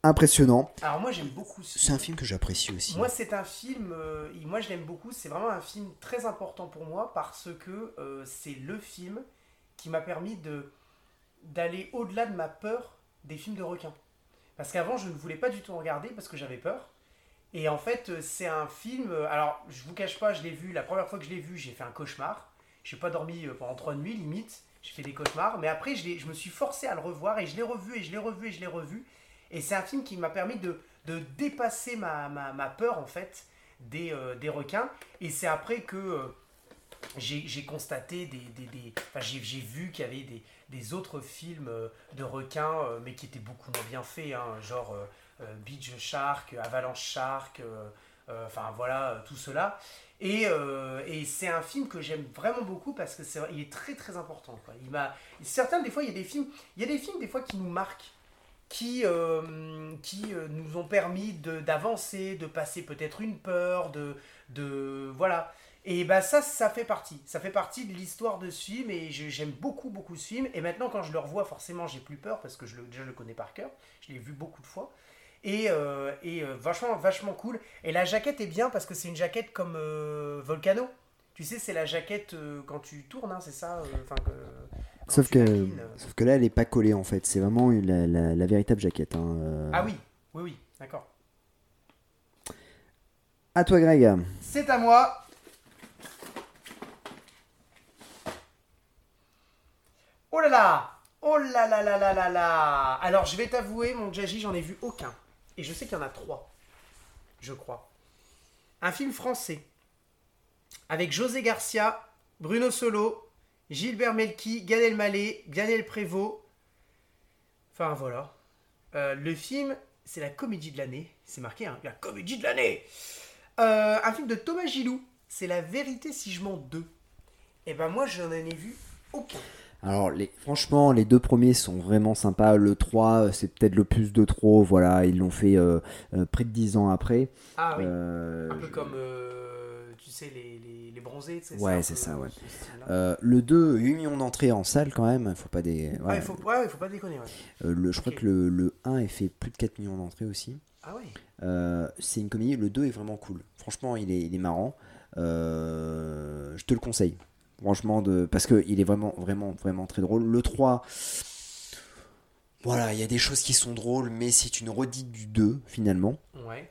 Impressionnant. Alors moi, j'aime beaucoup ce C'est un film que j'apprécie aussi. Moi, c'est un film, euh, moi je l'aime beaucoup, c'est vraiment un film très important pour moi parce que euh, c'est le film qui m'a permis de d'aller au-delà de ma peur des films de requins. Parce qu'avant, je ne voulais pas du tout en regarder parce que j'avais peur. Et en fait, euh, c'est un film, alors je vous cache pas, je l'ai vu, la première fois que je l'ai vu, j'ai fait un cauchemar. J'ai pas dormi pendant trois nuits limite, j'ai fait des cauchemars, mais après je, me suis forcé à le revoir et je l'ai revu et je l'ai revu et je l'ai revu. Et c'est un film qui m'a permis de, de dépasser ma, ma, ma peur en fait des, euh, des requins. Et c'est après que euh, j'ai constaté des. des, des- j'ai vu qu'il y avait des, des autres films euh, de requins, euh, mais qui étaient beaucoup moins bien faits, hein, genre Beach Shark, Avalanche Shark, enfin voilà, tout cela. Et, et c'est un film que j'aime vraiment beaucoup parce que c'est il est très très important. Quoi. Il m'a certains des fois il y a des films, il y a des films des fois qui nous marquent qui, euh, qui euh, nous ont permis d'avancer, de, passer peut-être une peur, de, de voilà. Et bah ça, ça fait partie. Ça fait partie de l'histoire de ce film et j'aime beaucoup, beaucoup ce film. Et maintenant, quand je le revois, forcément, j'ai plus peur parce que je le, le connais par cœur. Je l'ai vu beaucoup de fois. Et, euh, et vachement, vachement cool. Et la jaquette est bien parce que c'est une jaquette comme Volcano. Tu sais, c'est la jaquette quand tu tournes, hein, c'est ça Sauf que, l'inclines, sauf que là, elle est pas collée en fait. C'est vraiment la, la- la véritable jaquette. hein, euh. Ah oui, oui, oui, d'accord. À toi, Greg. C'est à moi. Oh là là Oh là là là là là là Alors, je vais t'avouer, mon Jaji, j'en ai vu aucun. Et je sais qu'il y en a trois. Je crois. Un film français. Avec José Garcia, Bruno Solo, Gilbert Melki, Gad Elmaleh, Daniel Prévost. Enfin, voilà. Euh, le film, c'est la comédie de l'année. C'est marqué, hein, la comédie de l'année euh, un film de Thomas Gilou, c'est La vérité si je mens deux. Et ben moi, je n'en ai vu aucun. Alors, les, franchement, les deux premiers sont vraiment sympas. Le 3, euh, c'est peut-être le plus de trop. Voilà, ils l'ont fait euh, près de 10 ans après. Ah oui. Un peu je- comme, tu sais, les, les, les bronzés, Ouais, c'est ça, ouais. Euh, le 2, 8 millions d'entrées en salle quand même. Faut pas des. Ah, ouais. il faut, ouais, faut pas déconner, ouais. Euh, le, je crois que le, le 1 est fait plus de 4 millions d'entrées aussi. Ah ouais. Euh, c'est une comédie. Le 2 est vraiment cool. Franchement, il est, il est marrant. Euh, je te le conseille. Franchement, de, parce qu'il est vraiment, vraiment, vraiment très drôle. Le 3, voilà, il y a des choses qui sont drôles, mais c'est une redite du 2 finalement. Ouais.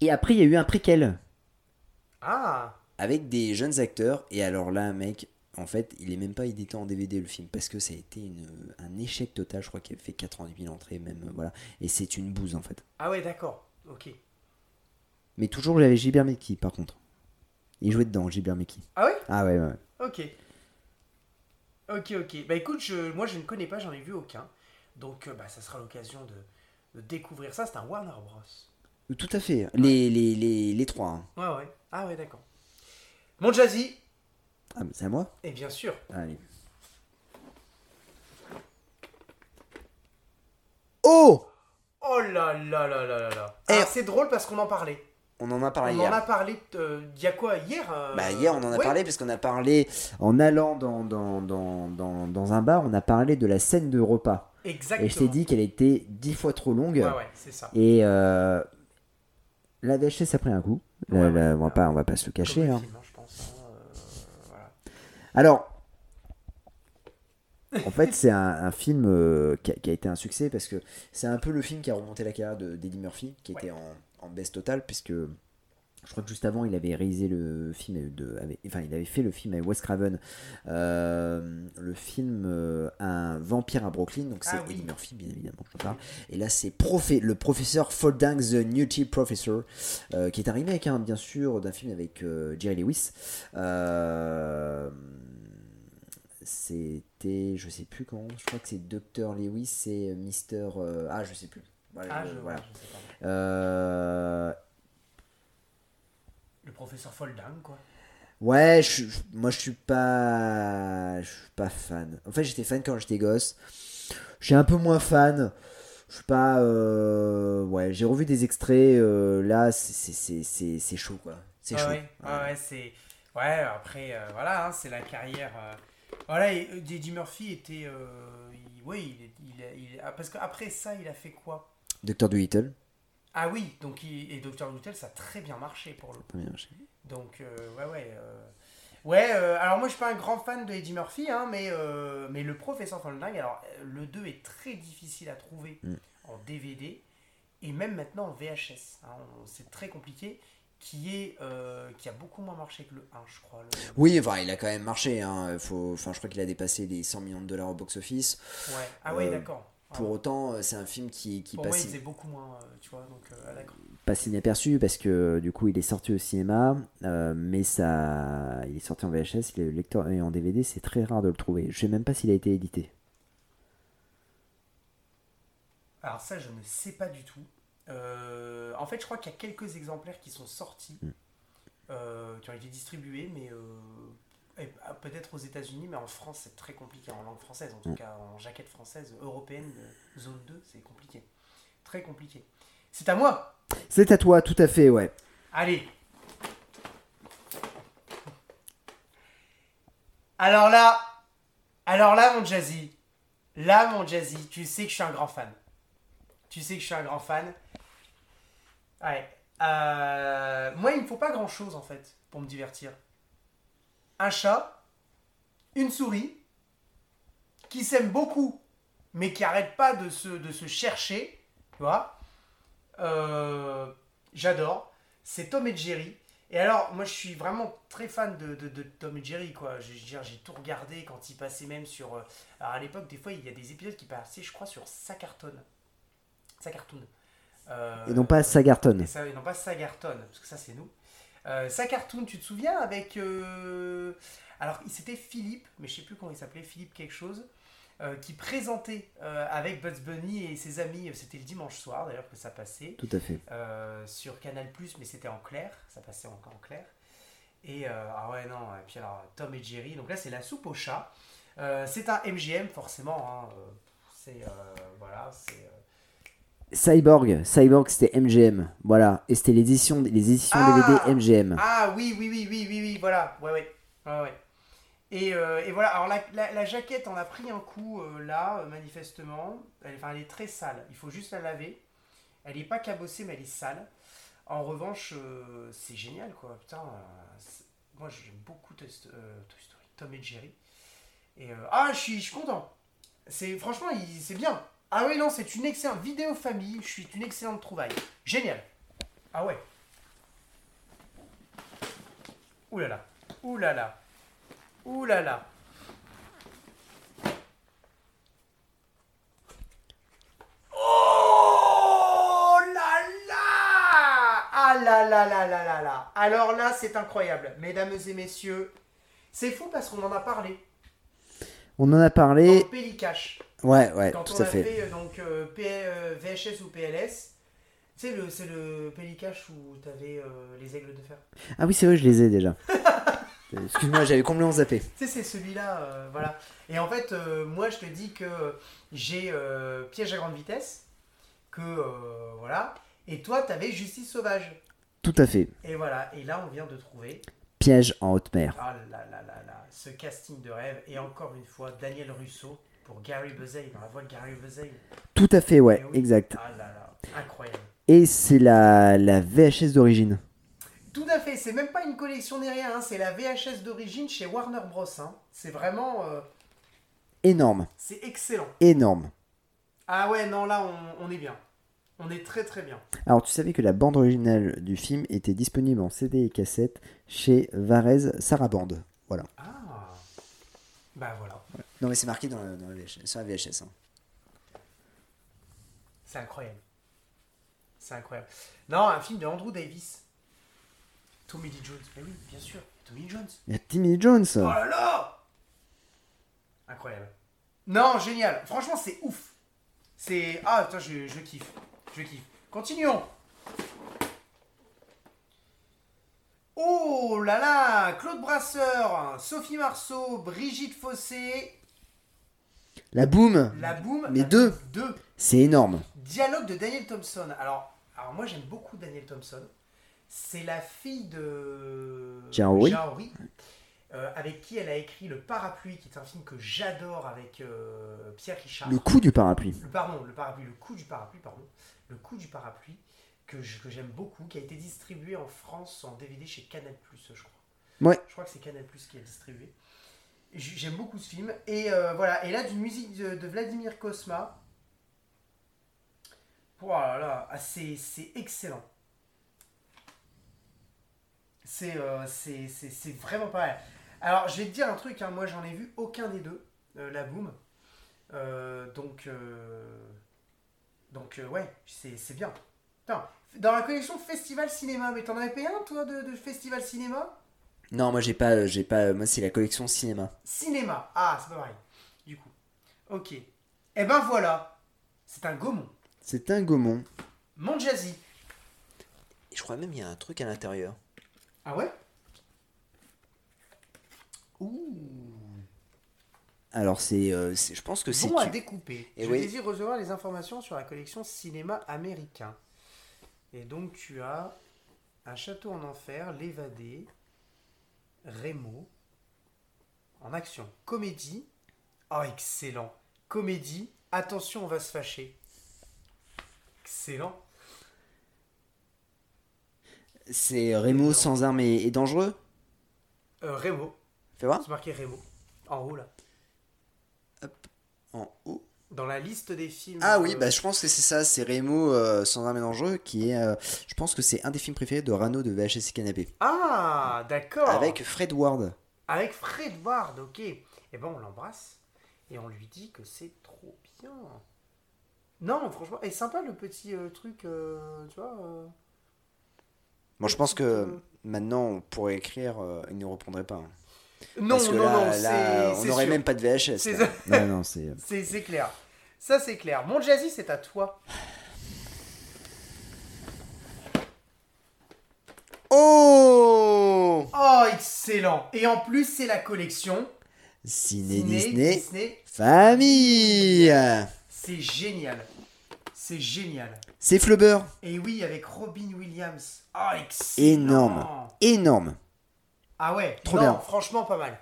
Et après, il y a eu un préquel Ah avec des jeunes acteurs. Et alors là, mec, en fait, il est même pas édité en DVD le film parce que ça a été une- un échec total. Je crois qu'il a fait 90 000 entrées, même. Voilà. Et c'est une bouse en fait. Ah ouais, d'accord. Ok. Mais toujours, j'avais Gilbert Mekki par contre. Il jouait dedans, Gilbert Mekki. Ah ouais? Ah ouais, ouais. Ok. Ok, ok. Bah écoute, je, moi je ne connais pas, j'en ai vu aucun. Donc euh, bah, ça sera l'occasion de, de découvrir ça. C'est un Warner Bros. Tout à fait. Les, les, les, les trois. hein. Ouais, ouais. Ah ouais, d'accord. Mon Jazzy, Ah, c'est à moi et bien sûr. Allez. Oh Oh là là là là là là. Eh. Alors, c'est drôle parce qu'on en parlait. On en a parlé on hier. en a parlé, euh, il y a quoi, hier euh, Bah, hier, on en a ouais. parlé parce qu'on a parlé en allant dans, dans, dans, dans, dans un bar, on a parlé de la scène de repas. Exactement. Et je t'ai dit qu'elle était dix fois trop longue. Ouais, ouais, c'est ça. Et euh, la VHS a pris un coup. Ouais, la- ouais. on, va pas, on va pas se le cacher. hein. hein, je pense. hein, euh, voilà. Alors, en fait, c'est un, un film euh, qui, a, qui a été un succès parce que c'est un peu le film qui a remonté la carrière de d'Eddie Murphy, qui était en, en baisse totale, puisque je crois que juste avant, il avait réalisé le film de, enfin, il avait fait le film avec Wes Craven, euh, le film euh, Un vampire à Brooklyn, donc c'est Ah oui. Eddie Murphy, bien évidemment, je parle. Et là, c'est le professeur Folding the Nutty Professor, euh, qui est un remake, hein, bien sûr, d'un film avec Jerry Lewis. C'était, je sais plus comment, je crois que c'est Dr. Lewis et Mister. ah, je sais plus. Voilà, Ah, je, voilà. je. Euh, Le professeur Folding, quoi. Ouais, je, moi je suis pas, je suis pas fan. En fait, j'étais fan quand j'étais gosse. Je suis un peu moins fan. Je suis pas, euh, ouais, j'ai revu des extraits. euh, là, c'est- chaud quoi. C'est Ah chaud. ouais, ah ouais, c'est. Ouais, après, euh, voilà, hein, c'est la carrière. euh, Voilà, et euh, Eddie Murphy était. euh, il- Oui, il, il, il a- parce qu'après ça, il a fait quoi? Docteur Dolittle. Ah oui, donc il- et Dr. Hotel, ça a très bien marché pour le coup. Bien. Donc, euh, ouais, ouais. euh, Ouais, euh, alors moi je suis pas un grand fan de Eddie Murphy, hein, mais, mais le professeur Folding, alors le 2 est très difficile à trouver Mm. en DVD et même maintenant en VHS. hein, c'est très compliqué, qui, est, qui a beaucoup moins marché que le 1, je crois. le- Oui, enfin, il a quand même marché. Hein. Faut, enfin, je crois qu'il a dépassé les 100 millions de dollars au box-office. Ouais. Ah oui, d'accord. Pour autant, euh, c'est un film qui, qui pour moi, passe, il beaucoup moins, euh, tu vois, donc euh, passe inaperçu parce que du coup, il est sorti au cinéma, euh, mais ça, il est sorti en VHS, il est lecteur et en DVD, c'est très rare de le trouver. Je sais même pas s'il a été édité. Alors ça, je ne sais pas du tout. Euh, en fait, je crois qu'il y a quelques exemplaires qui sont sortis, Mm. qui ont été distribués, mais peut-être aux États-Unis, mais en France, c'est très compliqué en langue française, en tout Mm. cas en jaquette française européenne, euh, zone 2, c'est compliqué. Très compliqué. C'est à moi C'est à toi, tout à fait, ouais. Allez Alors là, alors là, mon Jazzy, là, mon Jazzy, tu sais que je suis un grand fan. Tu sais que je suis un grand fan. Ouais. Euh, moi, il me faut pas grand chose en fait pour me divertir. Un chat, une souris, qui s'aiment beaucoup, mais qui arrêtent pas de se, de se chercher, tu vois. Euh, J'adore. C'est Tom et Jerry. Et alors, moi, je suis vraiment très fan de, de- de Tom et Jerry, quoi. Je, j'ai tout regardé quand ils passaient même sur. euh, alors, à l'époque, des fois, il y a des épisodes qui passaient, je crois, sur Sacartoon. Sacartoon. Euh, Et non pas Sagarton. et, ça, et non pas Sagarton, parce que ça, c'est nous. Euh, Sacartoon, tu te souviens avec. euh, Alors, c'était Philippe, mais je sais plus comment il s'appelait, Philippe quelque chose. euh, qui présentait euh, avec Bugs Bunny et ses amis, c'était le dimanche soir d'ailleurs que ça passait Tout à fait. sur Canal mais c'était en clair, ça passait en, en clair. Et ah ouais, non, et puis alors Tom et Jerry, donc là c'est la soupe au chat. C'est un MGM, forcément. hein, C'est. voilà, c'est. Cyborg, Cyborg c'était MGM, voilà, et c'était l'édition, les éditions Ah DVD MGM. Ah oui, oui, oui, oui, oui, oui, voilà. Ouais, ouais. ouais, ouais. Et, euh, et voilà, alors la, la- la jaquette en a pris un coup euh, là, euh, manifestement. Elle, enfin, elle est très sale. Il faut juste la laver. Elle n'est pas cabossée, mais elle est sale. En revanche, euh, c'est génial, quoi. Putain, moi j'aime beaucoup Toy, Sto- Toy Story, Tom et Jerry. Et ah, je suis, content. C'est franchement, c'est bien. Ah oui, non, c'est une excellente vidéo famille. Je suis une excellente trouvaille. Génial. Ah ouais. Ouh là là. Ouh là là. Ouh là là. Oh là là Ah là là là là là là Alors là, c'est incroyable. Mesdames et messieurs, c'est fou parce qu'on en a parlé. On en a Dans parlé, Pellicache. Ouais, ouais, Quand tout on à a fait. fait, euh, donc euh, P- euh, VHS ou PLS, tu sais, le- c'est le Pellicache où t'avais euh, les aigles de fer. Ah oui, c'est vrai, je les ai déjà. Euh, Excuse-moi, j'avais complètement zappé. Tu sais, c'est celui-là, euh, voilà. Et en fait, euh, moi, je te dis que j'ai euh, Piège à grande vitesse, que euh, voilà, et toi, t'avais Justice sauvage. Tout à fait. Et voilà, et là, on vient de trouver, Piège en haute mer. ah là là là là, ce casting de rêve, et encore une fois, Daniel Russo pour Gary Buzey, dans la voix de Gary Buzey. Tout à fait, ouais, Eh oui. exact. Ah là là, incroyable. Et c'est la, la VHS d'origine. Tout à fait, c'est même pas une collection rien, hein, c'est la VHS d'origine chez Warner Bros. hein. C'est vraiment, euh, Énorme, c'est excellent. énorme. Ah ouais, non, là, on, on est bien. On est très très bien. Alors, tu savais que la bande originale du film était disponible en CD et cassette chez Varese Sarabande. Voilà. Ah, bah voilà, Non, mais c'est marqué dans VHS, sur la VHS. hein. c'est incroyable. C'est incroyable. Non, un film de Andrew Davis. Tommy Lee Jones, mais oui, bien sûr, Tommy Lee Jones. Il y a Timmy Jones. Oh là là Incroyable. Non, génial. Franchement, c'est ouf. C'est... Ah, putain, je, je kiffe. Je kiffe. Continuons. Oh là là Claude Brasseur, Sophie Marceau, Brigitte Fossé, La boum, La Boum. Mais La deux. Deux. c'est énorme. Dialogue de Daniel Thompson. Alors, alors moi j'aime beaucoup Daniel Thompson. C'est la fille de Horry, euh, avec qui elle a écrit Le Parapluie, qui est un film que j'adore avec euh, Pierre Richard. Le coup du parapluie. Le- pardon, le parapluie, le coup du parapluie, pardon. Le coup du parapluie, que j'aime beaucoup, qui a été distribué en France en DVD chez Canal+, je crois. Ouais. Je crois que c'est Canal+, qui a distribué. J'aime beaucoup ce film. Et euh, voilà, et là, d'une musique de, de Vladimir Kosma. Oh là là, ah, c'est excellent. C'est euh, c'est- vraiment pas mal. Alors, je vais te dire un truc, hein, moi j'en ai vu aucun des deux, euh, la boom. Donc, donc ouais, c'est bien. Dans la collection Festival Cinéma, mais t'en avais payé un toi de, de Festival Cinéma? Non, moi j'ai pas, j'ai pas. Moi c'est la collection cinéma. Cinéma, ah c'est pas pareil, du coup. Ok. Et ben voilà, c'est un Gaumont. C'est un Gaumont. Mon Jazzy. Et je crois même il y a un truc à l'intérieur. Ah ouais? Ouh Alors c'est, euh, c'est- je pense que c'est. Bon à découper. Eh Je oui. désire recevoir les informations sur la collection cinéma américain. Et donc tu as un château en enfer, l'évadé, Rémo, en action, comédie. Oh excellent. Comédie, attention on va se fâcher. Excellent. C'est Rémo sans armes et, et dangereux? Euh, Rémo, Fais voir. c'est marqué Rémo, en haut là. En haut. Dans la liste des films. Ah oui, euh, bah je pense que c'est ça. C'est euh, sans armes et dangereux qui est. euh, je pense que c'est un des films préférés de Rano de VHS Canapé. Ah, d'accord. Avec Fred Ward. Avec Fred Ward, ok. Et ben on l'embrasse et on lui dit que c'est trop bien. Non, franchement, et sympa le petit euh, truc, euh, tu vois. euh, Bon, je pense que maintenant on pourrait écrire, euh, il ne reprendrait pas. hein. Non, Parce que non, là, non, là, on n'aurait même pas de VHS. C'est clair. Ça, c'est clair. Mon Jazzy, c'est à toi. Oh Oh, excellent. Et en plus, c'est la collection. Ciné, Ciné, Disney, Disney, famille c'est génial. C'est génial. C'est Flubber. Et oui, avec Robin Williams. Ah, excellent. Énorme. Énorme. Ah ouais, Trop non, bien. franchement pas mal.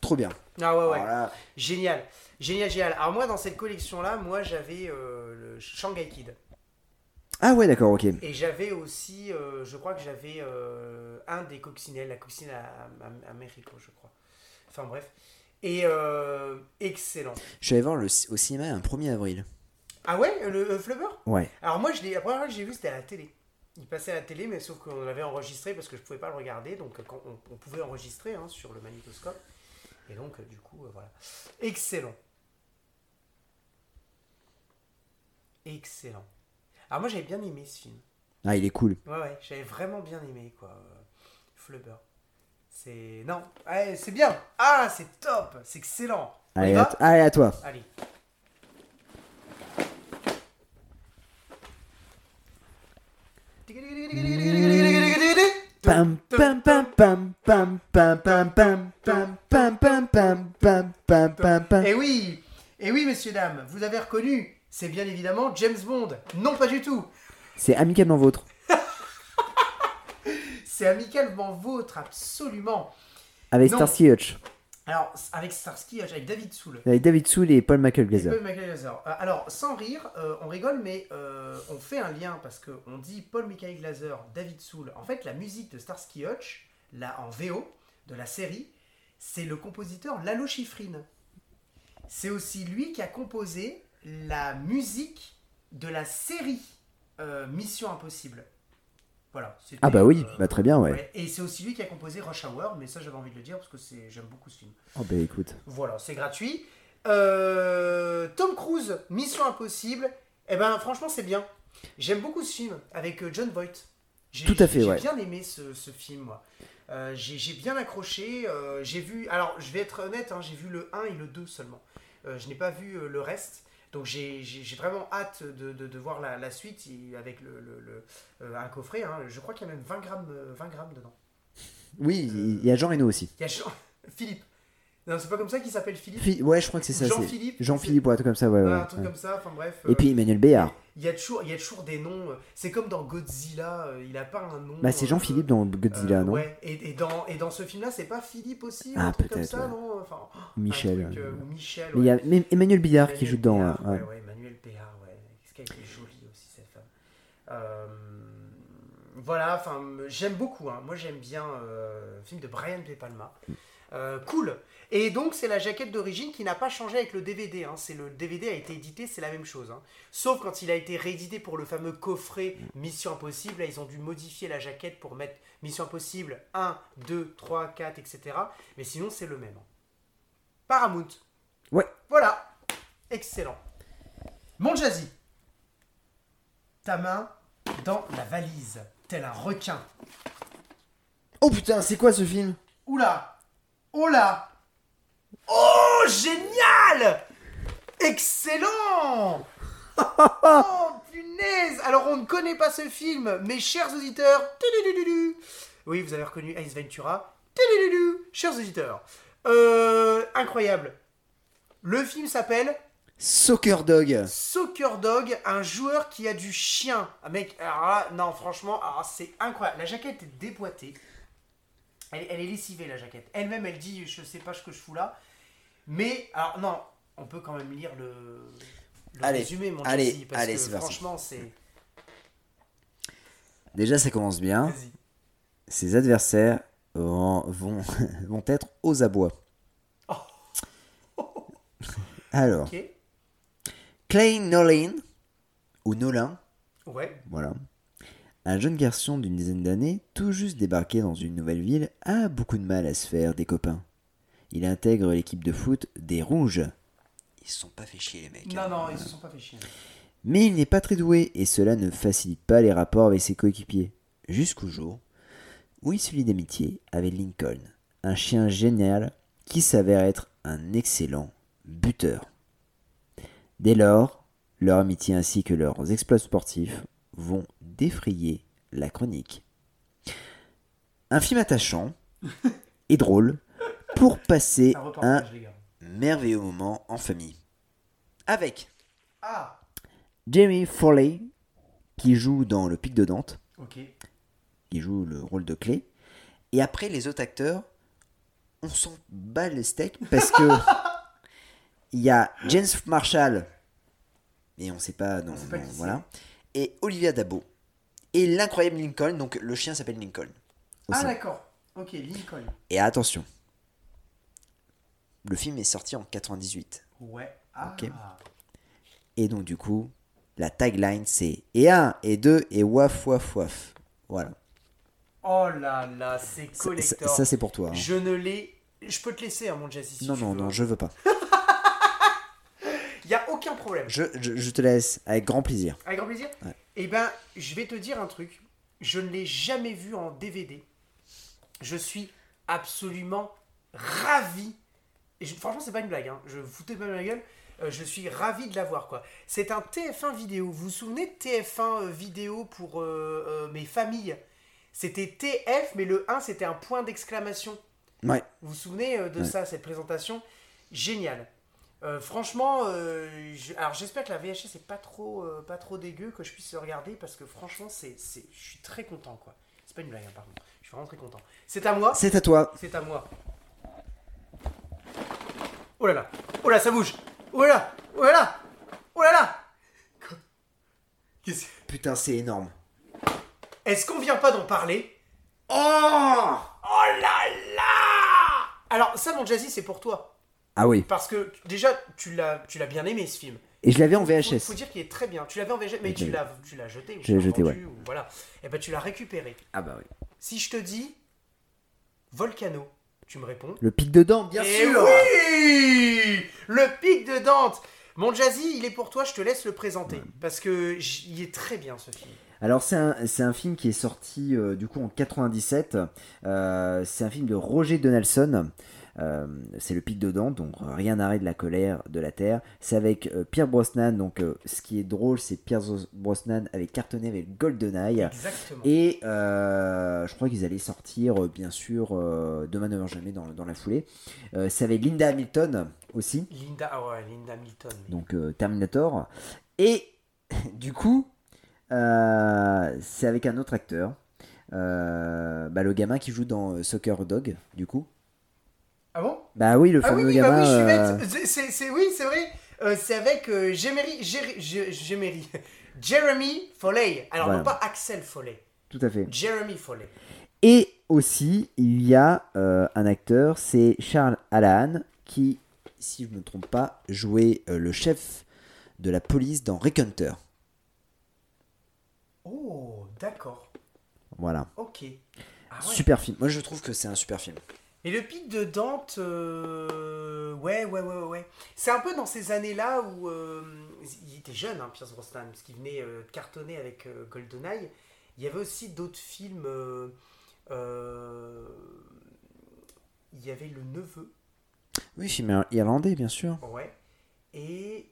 Trop bien. Ah ouais, ouais. Voilà. Génial. Génial, génial. Alors moi, dans cette collection-là, moi, j'avais euh, le Shanghai Kid. Ah ouais, d'accord, ok. Et j'avais aussi, euh, je crois que j'avais euh, un des coccinelles, la coccinelle à, à, à Mexico, je crois. Enfin bref. Et euh, excellent. Je suis allé voir le, au cinéma un 1er avril. Ah ouais, le Flubber? Ouais. Alors moi, je la première fois que j'ai vu, c'était à la télé. Il passait à la télé, mais sauf qu'on l'avait enregistré parce que je pouvais pas le regarder. Donc on pouvait enregistrer hein, sur le magnétoscope. Et donc, euh, du coup, euh, voilà. Excellent. Excellent. Alors moi, j'avais bien aimé ce film. Ah, il est cool. Ouais, ouais, j'avais vraiment bien aimé, quoi. euh, Flubber. C'est... Non, ouais, c'est bien. Ah, c'est top. C'est excellent. Allez, à, allez, à toi. Allez. Pam, pam, pam, pam, pam, pam, pam, pam, pam, pam, pam, pam, pam, pam, pam, pam. Et Eh oui, et oui, messieurs, dames, vous avez reconnu, c'est bien évidemment James Bond. Non, pas du tout. C'est amicalement vôtre. C'est amicalement vôtre, absolument. Avec. Starsky Hutch. Alors, avec Starsky, Hutch, avec David Soul. Avec David Soul et Paul Michael Glaser. Paul Michael Glaser. Euh, Alors, sans rire, euh, on rigole, mais euh, on fait un lien parce qu'on dit Paul Michael Glaser, David Soul. En fait, la musique de Starsky Hutch, là en VO de la série, c'est le compositeur Lalo Schifrin. C'est aussi lui qui a composé la musique de la série euh, Mission Impossible. Voilà. Ah bah oui, euh, bah très bien, ouais. ouais. Et c'est aussi lui qui a composé Rush Hour, mais ça j'avais envie de le dire parce que c'est, j'aime beaucoup ce film. Oh bah écoute. Voilà, c'est gratuit. Euh, Tom Cruise, Mission Impossible. Eh ben, franchement, c'est bien. J'aime beaucoup ce film avec euh, John Voight. J'ai- Tout à fait, j'ai ouais. bien aimé ce, ce film, moi. Euh, j'ai j'ai bien accroché. j'ai vu. Alors, je vais être honnête, hein, j'ai vu le 1 et le 2 seulement. Je n'ai pas vu le reste. Donc, j'ai vraiment hâte de, de- de voir la, la suite avec le, le- le- euh, un coffret. hein. Je crois qu'il y a même 20 grammes, euh, 20 grammes dedans. Oui, il y a Jean Reno aussi. Il y a Jean- Philippe. Non, c'est pas comme ça qu'il s'appelle Philippe Fi- Ouais, je crois que c'est ça. c'est- Jean-Philippe. Jean-Philippe, ouais, un truc comme ça, ouais. Ouais, ouais, un truc ouais. comme ça, enfin bref. Et euh, puis Emmanuel Béard. il y a toujours, il y a toujours des noms. euh, C'est comme dans Godzilla, euh, il a pas un nom. Bah c'est euh, Jean-Philippe dans Godzilla, euh, non Ouais. Et, et dans et dans ce film-là, c'est pas Philippe aussi, Ah, comme peut-être, ça, ouais. non Enfin, oh, Michel. truc, euh, euh, ou Michel. Mais il y a Emmanuel Billard qui joue dedans. Béard, ouais, ouais. Emmanuel Béard, ouais. Qu'est-ce qu'elle était jolie aussi cette femme. Euh, voilà, enfin, j'aime beaucoup. hein. Moi, j'aime bien euh, le film de Brian De Palma. Euh, cool. Et donc, c'est la jaquette d'origine qui n'a pas changé avec le DVD. hein. C'est le DVD a été édité, c'est la même chose. hein. Sauf quand il a été réédité pour le fameux coffret Mission Impossible. Là, ils ont dû modifier la jaquette pour mettre Mission Impossible 1, 2, 3, 4, etc. Mais sinon, c'est le même. hein. Paramount. Ouais. Voilà. Excellent. Mon Jazzy. Ta main dans la valise, tel un requin. Oh putain, c'est quoi ce film? Oula Oh là Oh, génial Excellent Oh, punaise Alors, on ne connaît pas ce film, mes chers auditeurs. Oui, vous avez reconnu Ace Ventura. Chers auditeurs. Euh, incroyable. Le film s'appelle Soccer Dog. Soccer Dog, un joueur qui a du chien. Ah, mec, alors là, non, franchement, c'est incroyable. La jaquette est déboîtée. Elle, elle est lessivée, la jaquette. Elle-même, elle dit, je sais pas ce que je fous là. Mais, alors non, on peut quand même lire le, le Allez, résumé, mon allez, parce allez, que franchement, c'est... Déjà, ça commence bien. Ses adversaires vont, vont, vont être aux abois. Alors, Ok. Clay Nolan, ou Nolan, Ouais. voilà. Un jeune garçon d'une dizaine d'années, tout juste débarqué dans une nouvelle ville, a beaucoup de mal à se faire des copains. Il intègre l'équipe de foot des Rouges. Ils se sont pas fait chier les mecs. Non, hein. non, ils se sont pas fait chier. Mais il n'est pas très doué et cela ne facilite pas les rapports avec ses coéquipiers. Jusqu'au jour où il se lie d'amitié avec Lincoln, un chien génial qui s'avère être un excellent buteur. Dès lors, leur amitié ainsi que leurs exploits sportifs vont défrayer la chronique. Un film attachant et drôle pour passer Un merveilleux moment en famille. Avec Ah, Jamie Foley, qui joue dans Le Pic de Dante, ok. qui joue le rôle de clé. Et après, les autres acteurs, on s'en bat les steaks parce que il y a James Marshall, et on sait pas, non, sait pas non, voilà, et Olivia Dabo, et l'incroyable Lincoln, donc le chien s'appelle Lincoln. Ah, d'accord. Ok, Lincoln. Et attention, le film est sorti en 98. Ouais. Ah. Ok. Et donc, du coup, la tagline c'est et un, et deux, et waf, waf, waf. Voilà. Oh là là, c'est Ça, collector. ça, c'est pour toi. hein. Je ne l'ai. Je peux te laisser, hein, mon Jazzy. si non, tu non, veux. non, je veux pas. Il n'y a aucun problème. Je, je, je te laisse avec grand plaisir. Avec grand plaisir. Ouais. Eh ben, je vais te dire un truc. Je ne l'ai jamais vu en DVD. Je suis absolument ravi. Et je- franchement, c'est pas une blague. Hein. Je vous foutais pas de ma gueule. Euh, je suis ravi de l'avoir quoi. C'est un TF1 vidéo. Vous vous souvenez de TF1 euh, vidéo pour euh, mes familles? C'était TF, mais le 1 c'était un point d'exclamation. Ouais. Vous vous souvenez de Ouais. ça, cette présentation? Génial. Euh, franchement, euh, je- alors j'espère que la VHS est pas trop, euh, pas trop dégueu, que je puisse regarder parce que franchement, c'est, c'est, je suis très content quoi. C'est pas une blague, hein, par contre. Je suis vraiment très content. C'est à moi. C'est à toi. C'est à moi. Oh là là. Oh là, ça bouge. Oh là là. Oh là là. Oh là là. Quoi? Qu'est-ce- Putain, c'est énorme. Est-ce qu'on vient pas d'en parler? Oh Oh là là Alors ça, mon Jazzy, c'est pour toi. Ah oui. Parce que déjà, tu l'as, tu l'as bien aimé ce film. Et je l'avais en VHS. faut dire qu'il est très bien. Tu l'avais en VHS, mais tu l'as, tu l'as jeté. ou Je l'ai jeté, vendu, ou voilà. Et ben tu l'as récupéré. Ah bah oui. Si je te dis Volcano, tu me réponds. Le pic dedans, bien Eh sûr. oui Le pic de Dante Mon Jazzy, il est pour toi, je te laisse le présenter. Parce que il est très bien ce film. Alors c'est un, c'est un film qui est sorti euh, du coup en 97. Euh, c'est un film de Roger Donaldson. Euh, c'est le pic de Dante, donc rien n'arrête de la colère de la terre. C'est avec euh, Pierre Brosnan. Donc euh, ce qui est drôle, c'est Pierre Brosnan avait cartonné avec GoldenEye. Exactement. Et je crois qu'ils allaient sortir, bien sûr, Demain ne meurt jamais dans, dans la foulée. C'est avec Linda Hamilton aussi, Linda, ah ouais, Linda Milton. donc Terminator. Et du coup, c'est avec un autre acteur, euh, bah, le gamin qui joue dans Soccer Dog, du coup. Ah bon? Bah oui, le Ah oui, fameux oui, bah oui, je suis euh, bête. C'est- oui, c'est vrai. Euh, c'est avec euh. Jeremy Foley. Alors, Voilà. non pas Axel Foley. tout à fait. Jeremy Foley. Et aussi, il y a euh, un acteur, c'est Charles Allahan, qui, si je ne me trompe pas, jouait le chef de la police dans Rick Hunter. Oh, d'accord. Voilà. Ok. Ah ouais. Super film. Moi, je trouve que c'est un super film. Et le pic de Dante, euh, ouais, ouais, ouais, ouais. C'est un peu dans ces années-là où euh, il était jeune, hein, Pierce Brosnan, parce qu'il venait euh, de cartonner avec euh, GoldenEye. Il y avait aussi d'autres films. il y avait Le Neveu, Oui, film irlandais, bien sûr. ouais. Et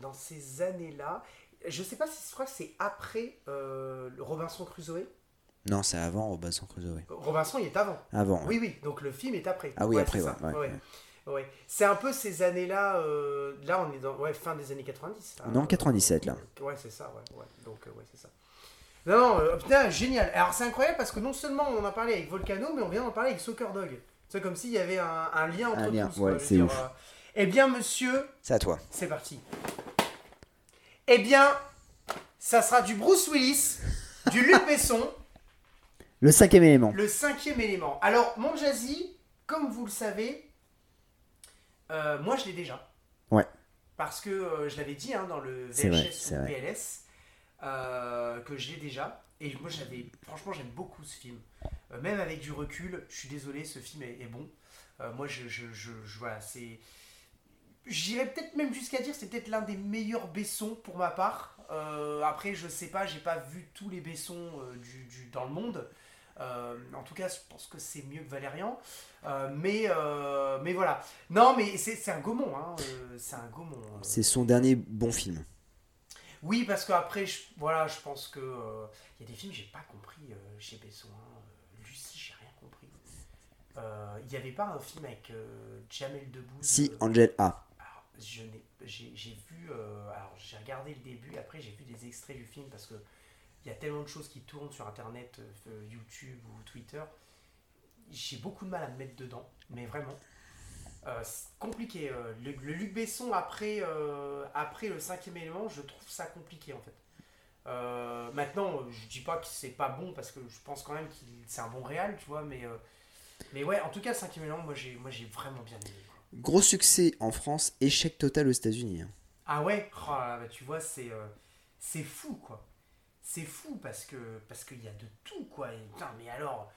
dans ces années-là, je sais pas si je crois que c'est après Robinson Crusoe. Non, c'est avant Robinson Crusoe. Robinson, il est avant. Avant. Oui, oui, donc le film est après. Ah oui, Ouais, après, ouais, ouais. C'est un peu ces années-là. euh, là, on est dans ouais, fin des années 90. là. On est en 97, là. Ouais, c'est ça, ouais. Donc, euh, ouais, c'est ça. Non, non, euh, putain, génial. Alors, c'est incroyable parce que non seulement on en a parlé avec Volcano, mais on vient d'en parler avec Soccer Dog. C'est comme s'il y avait un, un lien entre Un lien, tous. ouais, c'est ouf. euh. Eh bien, monsieur, C'est à toi. c'est parti. Eh bien, ça sera du Bruce Willis, du Luc Besson. Le cinquième élément. Le cinquième élément. Alors, mon Jazzy, comme vous le savez, euh, moi je l'ai déjà. Ouais. Parce que euh, je l'avais dit hein, dans le VHS ou. PLS euh, que je l'ai déjà. Et moi j'avais, franchement, j'aime beaucoup ce film. Même avec du recul, je suis désolé, ce film est, est bon. Moi, je, je, je, je- voilà, c'est. J'irais peut-être même jusqu'à dire c'est peut-être l'un des meilleurs Bessons pour ma part. Euh, après, je sais pas, j'ai pas vu tous les euh, du, du- dans le monde. Euh, en tout cas, je pense que c'est mieux que Valérian. Euh, mais, euh, mais voilà. Non, mais c'est un Gaumont. Hein, c'est un Gaumont. C'est son dernier bon film. Oui, parce qu'après, je, voilà, je pense que il y a des films que j'ai pas compris chez Besson. hein. Lucie, j'ai rien compris. Il n'y avait pas un film avec Jamel Debbouze Si, Angel A. alors, je n'ai- j'ai j'ai vu, euh, alors j'ai regardé le début, après j'ai vu des extraits du film parce que il y a tellement de choses qui tournent sur internet, euh, YouTube ou Twitter. J'ai beaucoup de mal à me mettre dedans, mais vraiment. Euh, c'est compliqué. euh, le, le Luc Besson après, euh, après le cinquième élément, je trouve ça compliqué en fait. Euh, maintenant, je dis pas que c'est pas bon parce que je pense quand même qu'il c'est un bon réal, tu vois, mais, euh, mais ouais, en tout cas, le cinquième élément, moi j'ai moi j'ai vraiment bien aimé. Gros succès en France, échec total aux États-Unis. hein. Ah ouais? Oh bah tu vois, c'est euh, c'est fou, quoi. C'est fou parce que parce qu'il y a de tout, quoi. Et, putain, mais alors,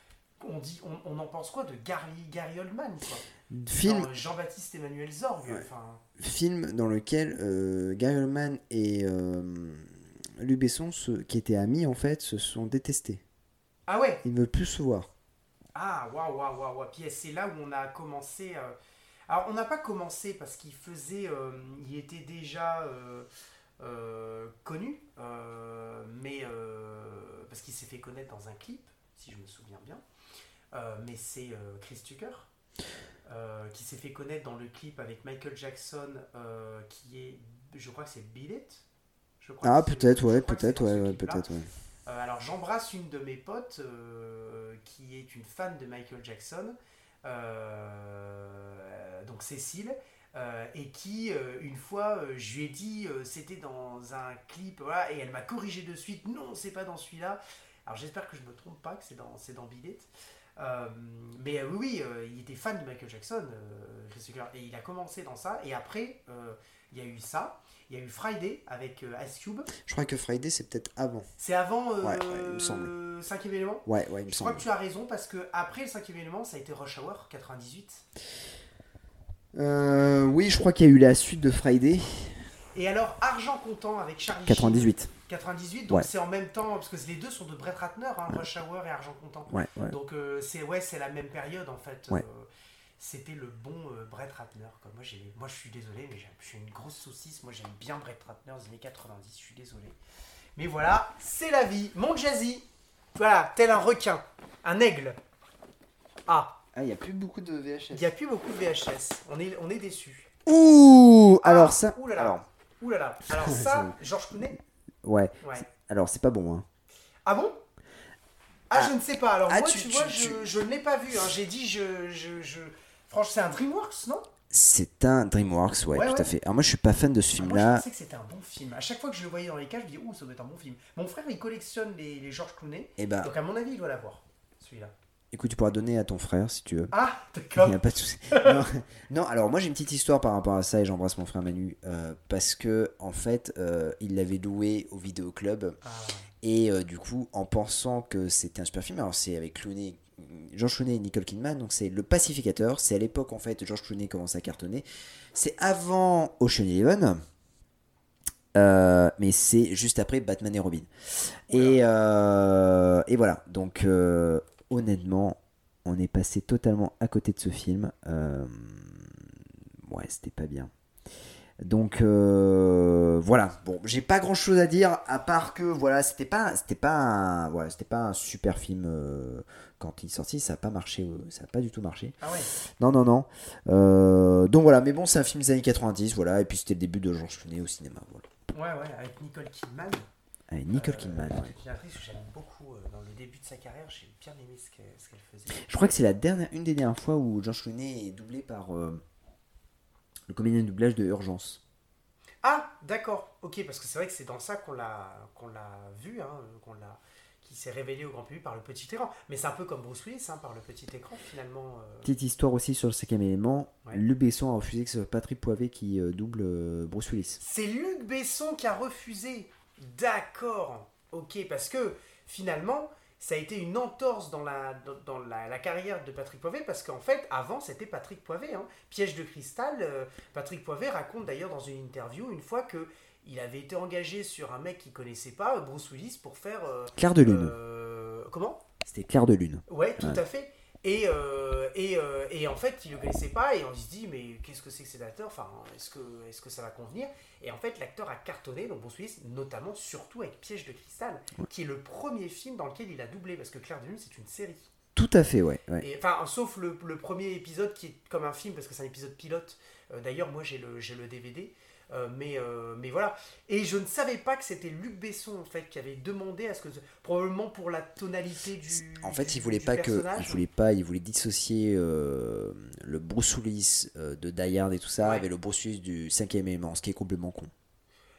on, dit, on, on en pense quoi de Gary, Gary Oldman, quoi? Film, Jean-Baptiste Emmanuel Zorg, Ouais. film dans lequel euh, Gary Oldman et euh, Luc Besson, se- qui étaient amis en fait, se sont détestés. Ah ouais? Ils ne veulent plus se voir. Ah, waouh, waouh, waouh, waouh. Puis c'est là où on a commencé... euh, Alors, on n'a pas commencé parce qu'il faisait... euh, il était déjà... euh, connu, euh, mais euh, parce qu'il s'est fait connaître dans un clip, si je me souviens bien. Mais c'est Chris Tucker qui s'est fait connaître dans le clip avec Michael Jackson, qui est, je crois que c'est Beat It. Je crois Ah peut-être, ouais, peut-être, ouais, peut-être, ouais. Euh, alors j'embrasse une de mes potes euh, qui est une fan de Michael Jackson, euh, donc Cécile, euh, et qui euh, une fois euh, je lui ai dit c'était dans un clip, voilà, et elle m'a corrigé de suite, non c'est pas dans celui-là. Alors j'espère que je me trompe pas, que c'est dans, c'est dans. Euh, mais oui, il était fan de Michael Jackson, et il a commencé dans ça, et après il y a eu ça, il y a eu Friday avec Ice Cube. Je crois que Friday c'est peut-être avant. C'est avant Ouais, ouais, il me semble. cinquième élément Ouais, ouais, il me Je crois que tu as raison parce que après le cinquième élément, ça a été Rush Hour 98. Euh, oui, je crois qu'il y a eu la suite de Friday. Et alors Argent comptant avec Charlie 98. Sheen, 98, donc Ouais. c'est en même temps parce que les deux sont de Brett Ratner, hein, Rush Hour et Argent comptant. Ouais. Donc euh, c'est ouais, la même période en fait. Ouais. Euh, c'était le bon euh, Brett Ratner. Quoi. Moi, je suis désolé, mais j'ai- je suis une grosse saucisse. Moi, j'aime bien Brett Ratner des années 90. Je suis désolé. Mais voilà, c'est la vie. Mon jazzy, voilà, tel un requin, un aigle. Ah, Ah, il n'y a plus beaucoup de VHS. il n'y a plus beaucoup de VHS. On est, on est déçus. Ouh Alors Ah, ça. ouh là là. Alors, Ouh là là. Alors ça, Georges Clooney. ouais. Ouais. Alors, c'est pas bon, hein. Ah bon? Ah, Ah. je ne sais pas. Alors Ah, moi, tu- vois, tu- je, je ne l'ai pas vu. hein. J'ai dit, je, je, je... Franchement, c'est un DreamWorks, non? C'est un DreamWorks, ouais, Ouais, tout ouais. à fait. Alors, moi, je suis pas fan de ce Ah, Moi, je film-là. pensais que c'était un bon film. À chaque fois que je le voyais dans les cages, je me dis, ouh, ça doit être un bon film. Mon frère, il collectionne les, les Georges Clooney. Eh bah, Donc, à mon avis, il doit l'avoir, celui-là. Écoute, tu pourras donner à ton frère si tu veux. Ah, Il d'accord. n'y a pas de souci. non, non, alors moi j'ai une petite histoire par rapport à ça et j'embrasse mon frère Manu euh, parce que en fait euh, il l'avait loué au vidéoclub Ah, et euh, du coup en pensant que c'était un super film, alors c'est avec Clooney, George Clooney et Nicole Kidman, donc c'est Le Pacificateur, c'est à l'époque en fait George Clooney commence à cartonner, c'est avant Ocean Eleven. euh, mais c'est juste après Batman et Robin. Et, euh, et voilà, donc euh, honnêtement, on est passé totalement à côté de ce film. Euh, ouais, c'était pas bien. Donc euh, voilà, bon, j'ai pas grand chose à dire à part que voilà, c'était pas, c'était pas, un, voilà, c'était pas un super film euh, quand il est sorti, ça a pas marché, euh, ça a pas du tout marché. ah ouais. Non, non, non. Donc voilà, mais bon, c'est un film des années 90, voilà, et puis c'était le début de Georges Clooney au cinéma, voilà. Ouais, ouais, avec Nicole Kidman. Avec Nicole Euh, Kidman. C'est une actrice que j'aime beaucoup. euh, Dans le début de sa carrière, j'ai bien aimé ce qu'elle faisait. Je crois que c'est la dernière, une des dernières fois où Georges Clooney est doublé par euh, le comédien de doublage de Urgence. Ah, d'accord. Ok, parce que c'est vrai que c'est dans ça qu'on l'a qu'on l'a vu, hein, euh, qu'on l'a qui s'est révélé au grand public par le petit écran. Mais c'est un peu comme Bruce Willis, hein, par le petit écran finalement. euh. Petite histoire aussi sur le cinquième élément. Ouais. Luc Besson a refusé que ce soit Patrick Poivet qui euh, double euh, Bruce Willis. C'est Luc Besson qui a refusé. D'accord. Ok, parce que finalement, ça a été une entorse dans la, dans, dans la, la carrière de Patrick Poivet, parce qu'en fait, avant, c'était Patrick Poivet. hein. Piège de cristal, euh, Patrick Poivet raconte d'ailleurs dans une interview une fois que il avait été engagé sur un mec qu'il connaissait pas, Bruce Willis, pour faire... euh, Clair de lune. euh, comment? C'était Clair de lune. Ouais, tout Ouais. à fait. Et, euh, et, euh, et en fait, il ne le connaissait pas et on se dit, mais qu'est-ce que c'est que cet acteur? Enfin, est-ce que, est que ça va convenir? Et en fait, l'acteur a cartonné, donc Bruce Willis, notamment surtout avec Piège de cristal, qui est le premier film dans lequel il a doublé, parce que Claire de Lune, c'est une série. Tout à fait, ouais. ouais. Et, enfin, sauf le, le premier épisode qui est comme un film, parce que c'est un épisode pilote. Euh, D'ailleurs, moi j'ai le, j'ai le DVD. Euh, mais, euh, mais voilà. Et je ne savais pas que c'était Luc Besson en fait qui avait demandé à ce que probablement pour la tonalité du. En fait, du- il voulait pas que, il voulait pas, il voulait dissocier euh, le Bruce Willis de Die Hard et tout ça Ouais. avec le Bruce Willis du cinquième élément, ce qui est complètement con.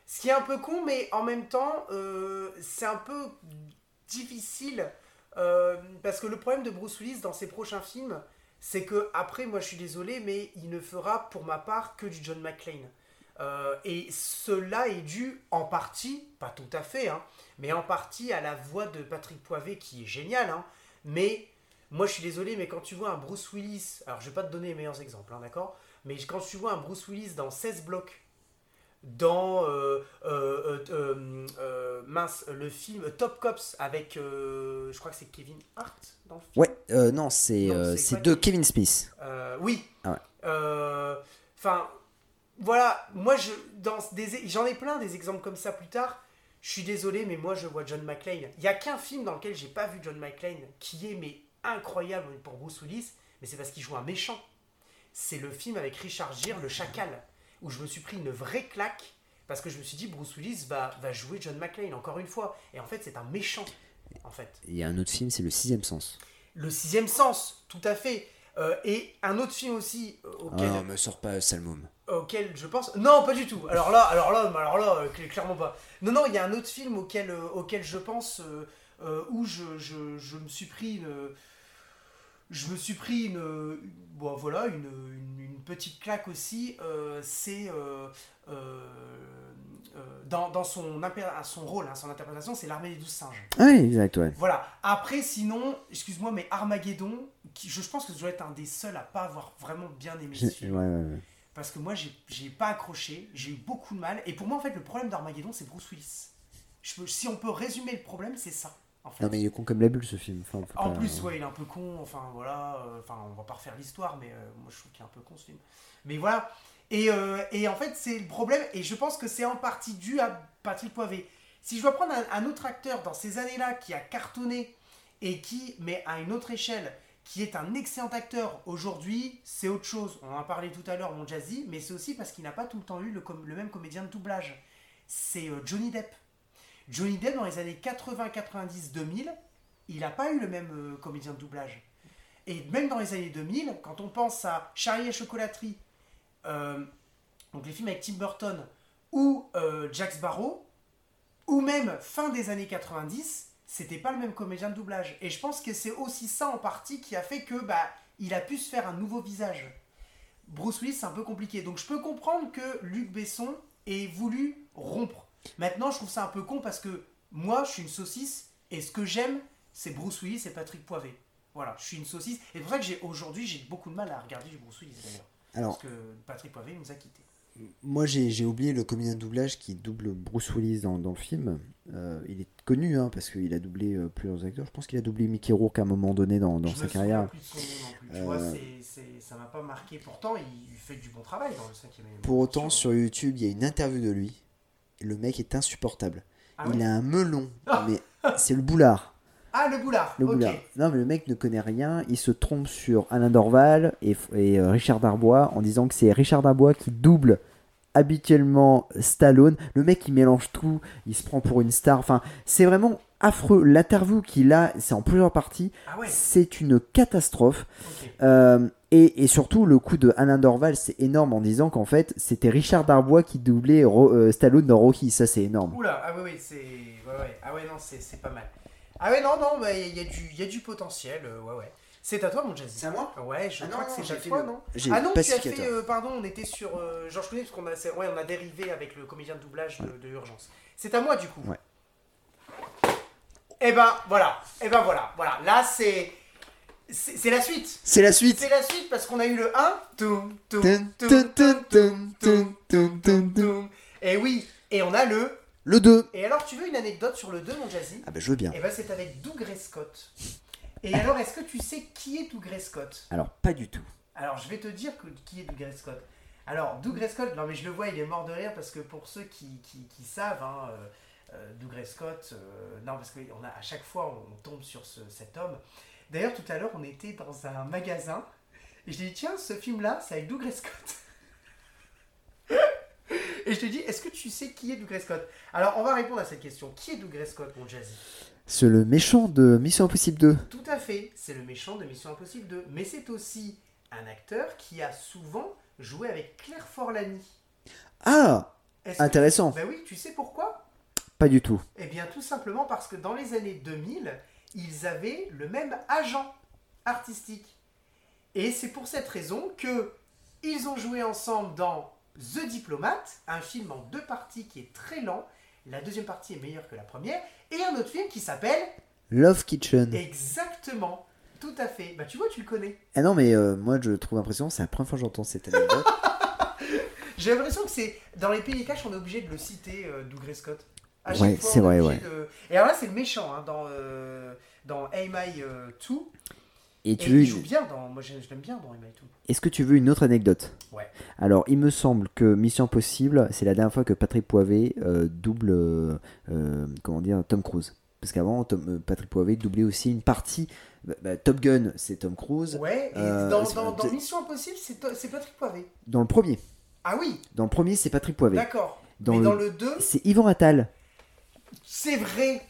Ce qui est un peu con, mais en même temps, c'est un peu difficile. parce que le problème de Bruce Willis dans ses prochains films, c'est que, après, moi je suis désolé, mais il ne fera pour ma part que du John McClane. Euh, et cela est dû en partie, pas tout à fait, hein, mais en partie à la voix de Patrick Poivet qui est géniale. hein, mais moi je suis désolé, mais quand tu vois un Bruce Willis, alors je vais pas te donner les meilleurs exemples, hein, d'accord? Mais quand tu vois un Bruce Willis dans 16 blocs, dans euh, euh, mince, le film Top Cops avec, je crois que c'est Kevin Hart dans le film? Ouais, non, c'est de Kevin Smith. Oui. Ah ouais. Enfin, voilà, moi je dans des j'en ai plein des exemples comme ça plus tard. Je suis désolé, mais moi je vois John McClane. Il y a qu'un film dans lequel j'ai pas vu John McClane qui est mais incroyable pour Bruce Willis, mais c'est parce qu'il joue un méchant. C'est le film avec Richard Gere, Le Chacal, où je me suis pris une vraie claque parce que je me suis dit Bruce Willis va, va jouer John McClane encore une fois. Et en fait, c'est un méchant. En fait. Il y a un autre film, c'est le sixième sens. Le sixième sens, tout à fait. Euh, et un autre film aussi euh, Ah auquel, non, me sors pas Salmum. auquel je pense. Non, pas du tout. Alors là, alors là, alors là, euh, cl- clairement pas. Non, non, il y a un autre film auquel, euh, auquel je pense euh, où je, je, je me suis pris une. Je me suis pris une. une- bon, voilà, une, une, une petite claque aussi. c'est. Euh, dans, dans son, son rôle, hein, son interprétation, c'est l'armée des douze singes. Ah oui, exact, ouais. Voilà. Après, sinon, excuse-moi, mais Armageddon, qui, je, je pense que je dois être un des seuls à pas avoir vraiment bien aimé ce film. ouais, ouais, ouais. Parce que moi, j'ai pas accroché, j'ai eu beaucoup de mal. Et pour moi, en fait, le problème d'Armageddon, c'est Bruce Willis. Je si on peut résumer le problème, c'est ça. En, fait. Non, mais il est con comme la bulle ce film. Enfin, en pas- plus, ouais, il est un peu con. Enfin, voilà. euh, Enfin, on va pas refaire l'histoire, mais euh, moi, je trouve qu'il est un peu con ce film. Mais voilà. Et, euh, et en fait, c'est le problème. Et je pense que c'est en partie dû à Patrick Poivet. Si je dois prendre un, autre acteur dans ces années-là qui a cartonné et qui, mais à une autre échelle, qui est un excellent acteur aujourd'hui, c'est autre chose. On en a parlé tout à l'heure, mon Jazzy, mais c'est aussi parce qu'il n'a pas tout le temps eu le, même comédien de doublage. C'est euh, Johnny Depp. Johnny Depp, dans les années 80, 90, 2000, il n'a pas eu le même euh, comédien de doublage. Et même dans les années 2000, quand on pense à Charlie et la chocolaterie, donc les films avec Tim Burton, ou euh, Jack Sparrow, ou même fin des années 90, c'était pas le même comédien de doublage. Et je pense que c'est aussi ça en partie qui a fait que bah il a pu se faire un nouveau visage. Bruce Willis, c'est un peu compliqué. Donc je peux comprendre que Luc Besson ait voulu rompre. Maintenant, je trouve ça un peu con parce que moi, je suis une saucisse et ce que j'aime, c'est Bruce Willis et Patrick Poivet. Voilà, je suis une saucisse. Et c'est pour ça que j'ai aujourd'hui, j'ai beaucoup de mal à regarder du Bruce Willis d'ailleurs. Alors, Parce que Patrick Poivet nous a quittés. moi j'ai oublié le comédien de doublage qui double Bruce Willis dans, dans le film. Euh, il est connu hein, parce qu'il a doublé euh, plusieurs acteurs. Je pense qu'il a doublé Mickey Rourke à un moment donné dans, sa carrière. Euh, ça m'a pas marqué. Pourtant, il fait du bon travail dans le cinquième. Pour autant, sur YouTube, il y a une interview de lui. Le mec est insupportable. Ah, il a un melon, mais c'est le boulard. Ah, le boulard. Le boulard. Non, mais le mec ne connaît rien. Il se trompe sur Alain Dorval et, et, euh, Richard Darbois en disant que c'est Richard Darbois qui double habituellement Stallone. Le mec, il mélange tout. Il se prend pour une star. Enfin, c'est vraiment affreux. L'interview qu'il a, c'est en plusieurs parties. Ah ouais, C'est une catastrophe. Euh, et, et surtout, le coup de Alain Dorval, c'est énorme en disant qu'en fait, c'était Richard Darbois qui doublait Ro- euh, Stallone dans Rocky. Ça, c'est énorme. Oula, ah oui, oui, c'est. Ouais, ouais. Ah ouais, non, c'est c'est pas mal. Ah ouais, non, non, mais il y, a du- il y a du potentiel. euh, ouais, ouais. C'est à toi, mon Jazzy. à moi Ouais, je Ah crois non, que c'est à toi, le- non Ah non, tu as fait. euh, pardon, on était sur euh, Georges Clooney, parce qu'on a, c'est- ouais, on a dérivé avec le comédien de doublage de, de Urgence. C'est à moi, du coup. Ouais. Eh ben, voilà. Eh ben, voilà. Voilà. Là, c'est. C'est c'est la suite. C'est la suite. C'est la suite parce qu'on a eu le 1. Toum, toum, Tum, toum, tum, toum, tum, toum, tum, tum, tum, tum. toum. Et oui. Et on a le. Le 2. Et alors, tu veux une anecdote sur le 2, mon Jazzy? Ah bah je veux bien. Eh ben, c'est avec Doug Scott. Et alors, est-ce que tu sais qui est Doug Scott Alors pas du tout. Alors, je vais te dire que, qui est Doug Scott. Alors, Doug Scott, non mais je le vois, il est mort de rire parce que pour ceux qui, qui, qui savent, hein, euh, euh, Doug Scott, euh, non parce que on a, à chaque fois on tombe sur ce- cet homme. D'ailleurs, tout à l'heure, on était dans un magasin et je lui ai dit Tiens, ce film-là, c'est avec Doug Scott. et je te dis Est-ce que tu sais qui est Doug Scott? Alors, on va répondre à cette question. Qui est Doug Scott, mon Jazzy? C'est le méchant de Mission Impossible 2. Tout à fait, c'est le méchant de Mission Impossible 2. Mais c'est aussi un acteur qui a souvent joué avec Claire Forlani. Ah Intéressant. Ben oui, tu sais pourquoi? Pas du tout. Eh bien, tout simplement parce que dans les années 2000, ils avaient le même agent artistique. Et c'est pour cette raison que ils ont joué ensemble dans The Diplomate, un film en deux parties qui est très lent. La deuxième partie est meilleure que la première. Et un autre film qui s'appelle Love Kitchen. exactement, tout à fait. Bah tu vois, tu le connais. Ah non, mais euh, moi je trouve impressionnant, c'est la première fois que j'entends cette anecdote. J'ai l'impression que c'est dans les pays cash, on est obligé de le citer, euh, Doug Scott. À chaque Ouais, fois, c'est on est vrai, obligé de- Et alors là, c'est le méchant hein, dans euh, dans Am I euh, 2. Et Et tu veux il une- joue bien dans. Moi, je, je l'aime bien dans Am I 2. Est-ce que tu veux une autre anecdote? Ouais. Alors, il me semble que Mission Impossible, c'est la dernière fois que Patrick Poivet euh, double, euh, euh, comment dire, Tom Cruise. Parce qu'avant, Patrick Poivet doublait aussi une partie. bah, bah, Top Gun, c'est Tom Cruise. Ouais. Et Euh, dans, Mission Impossible, c'est to- c'est Patrick Poivet. Dans le premier. Ah oui, Dans le premier, c'est Patrick Poivet. d'accord. Dans Mais le- dans le 2, C'est Yvan Attal. c'est vrai.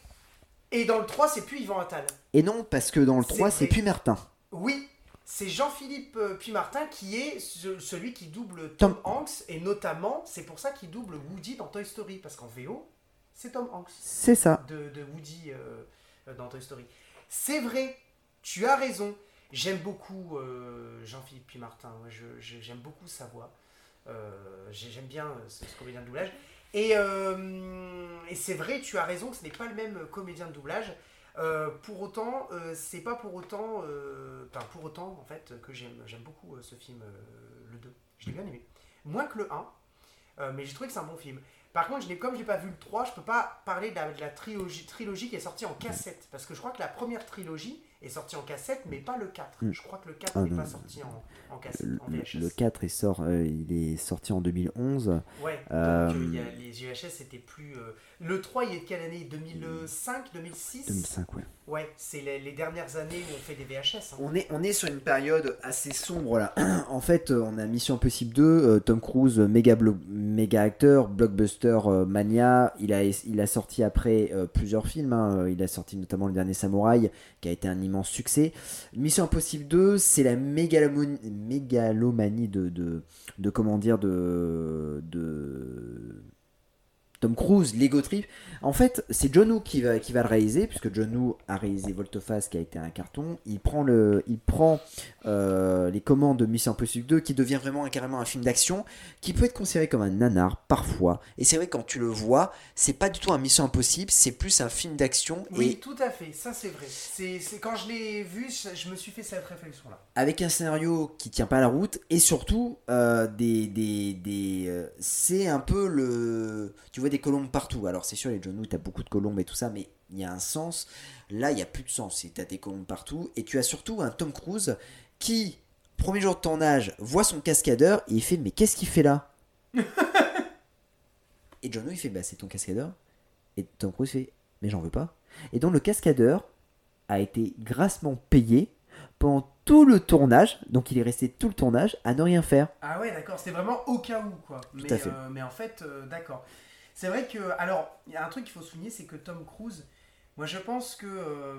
Et dans le 3, c'est plus Yvan Attal. Et non, parce que dans le C'est 3, c'est Martin. Oui, c'est Jean-Philippe euh, Puy-Martin qui est ce- celui qui double Tom Tom- Hanks. Et notamment, c'est pour ça qu'il double Woody dans Toy Story. Parce qu'en VO, c'est Tom Hanks. C'est ça. de, de Woody euh, euh, dans Toy Story. C'est vrai, tu as raison. J'aime beaucoup euh, Jean-Philippe Puy-Martin. Moi, je- je- J'aime beaucoup sa voix. Euh, j'ai- J'aime bien ce, ce comédien de doublage. Et, et c'est vrai, tu as raison, ce n'est pas le même comédien de doublage. Euh, pour autant, euh, c'est pas pour autant, euh, enfin pour autant en fait que j'aime beaucoup ce film, le 2. Je l'ai bien aimé. Moins que le 1, euh, mais j'ai trouvé que c'est un bon film. Par contre, je n'ai- comme je n'ai pas vu le 3, je peux pas parler de la, trilogie qui est sortie en cassette. Parce que je crois que la première trilogie est sortie en cassette, mais pas le 4. Mm. Je crois que le 4 Ah, n'est pas sorti en, en cassette, Le, en VHS. le 4 est sort, euh, il est sorti en 2011. Ouais, Euh, donc euh, il y a- les VHS c'était plus. euh, Le 3, il est de quelle année? 2005 2006 2005, ouais. Ouais, c'est les, les dernières années où on fait des VHS. hein. On est, on est sur une période assez sombre là. en fait, on a Mission Impossible 2, euh, Tom Cruise, méga, méga acteur, blockbuster mania. Il a, il a sorti après plusieurs films. hein. Il a sorti notamment Le Dernier Samouraï, qui a été un immense succès. Mission Impossible 2, c'est la mégalomanie, de, de, de comment dire, de, de Tom Cruise, Lego Trip. En fait, c'est John Woo qui va, qui va le réaliser, puisque John Woo a réalisé Volteface, qui a été un carton. Il prend, le, il prend euh, les commandes de Mission Impossible 2, qui devient vraiment carrément un film d'action, qui peut être considéré comme un nanar parfois. Et c'est vrai, quand tu le vois, c'est pas du tout un Mission Impossible, c'est plus un film d'action. Oui, Et tout à fait, ça c'est vrai. C'est c'est- quand je l'ai vu, je, je me suis fait cette réflexion-là. avec un scénario qui tient pas la route et surtout euh, des, des, des euh, c'est un peu le tu vois des colombes partout. Alors c'est sûr les John Woo t'as beaucoup de colombes et tout ça mais il y a un sens. Là il y a plus de sens. T'as des colombes partout. Et tu as surtout un Tom Cruise qui premier jour de tournage voit son cascadeur et il fait mais qu'est-ce qu'il fait là? Et John Woo il fait bah c'est ton cascadeur. Et Tom Cruise fait mais j'en veux pas. Et donc le cascadeur a été grassement payé pendant tout le tournage, donc il est resté tout le tournage à ne rien faire. Ah ouais, d'accord, c'était vraiment au cas où, quoi. mais, à fait. euh, mais en fait, euh, d'accord. C'est vrai que, alors, il y a un truc qu'il faut souligner, c'est que Tom Cruise, moi je pense que euh,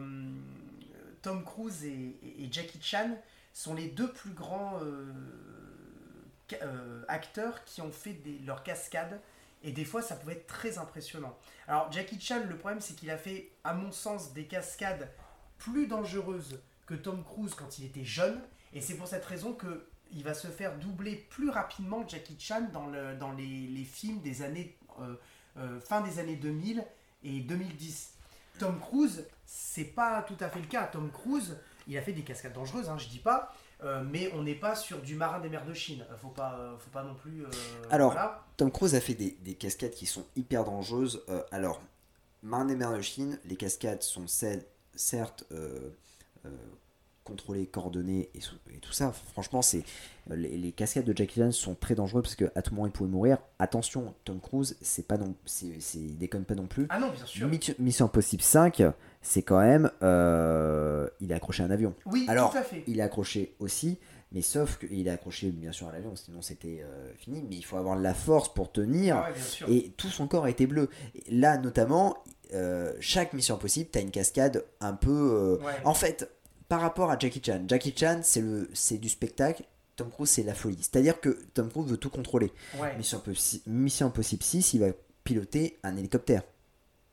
Tom Cruise et, Jackie Chan sont les deux plus grands euh, euh, acteurs qui ont fait leurs cascades. Et des fois, ça pouvait être très impressionnant. Alors, Jackie Chan, le problème, c'est qu'il a fait, à mon sens, des cascades plus dangereuses que Tom Cruise quand il était jeune. Et c'est pour cette raison que il va se faire doubler plus rapidement Jackie Chan dans, le, dans les, films des années fin des années 2000 et 2010. Tom Cruise, c'est pas tout à fait le cas. Tom Cruise, il a fait des cascades dangereuses, hein, je dis pas, euh, mais on n'est pas sur du marin des mers de Chine. Faut pas, euh, faut pas non plus. euh, Alors, voilà. Tom Cruise a fait des, des cascades qui sont hyper dangereuses. Euh, alors, Marin des mers de Chine, les cascades sont celles- certes euh, euh, contrôler, coordonner et, sou- et tout ça. Franchement, c'est les, les cascades de Jackie Chan sont très dangereux parce que à tout moment il pouvait mourir. Attention, Tom Cruise, c'est pas non, c'est, c'est- il déconne pas non plus. Ah non, bien sûr. Mission- Impossible 5, c'est quand même, euh, il a accroché un avion. Oui, Alors, tout à fait. Il est accroché aussi, mais sauf qu'il est accroché bien sûr à l'avion, sinon c'était euh, fini. Mais il faut avoir la force pour tenir. Ah ouais. Et tout son corps était bleu. Et Là, notamment, euh, chaque mission impossible, tu as une cascade un peu. euh, Ouais. En fait, par rapport à Jackie Chan, Jackie Chan, c'est le, c'est du spectacle. Tom Cruise, c'est la folie. C'est-à-dire que Tom Cruise veut tout contrôler. Ouais, Mission, Impossi- Mission Impossible 6, il va piloter un hélicoptère.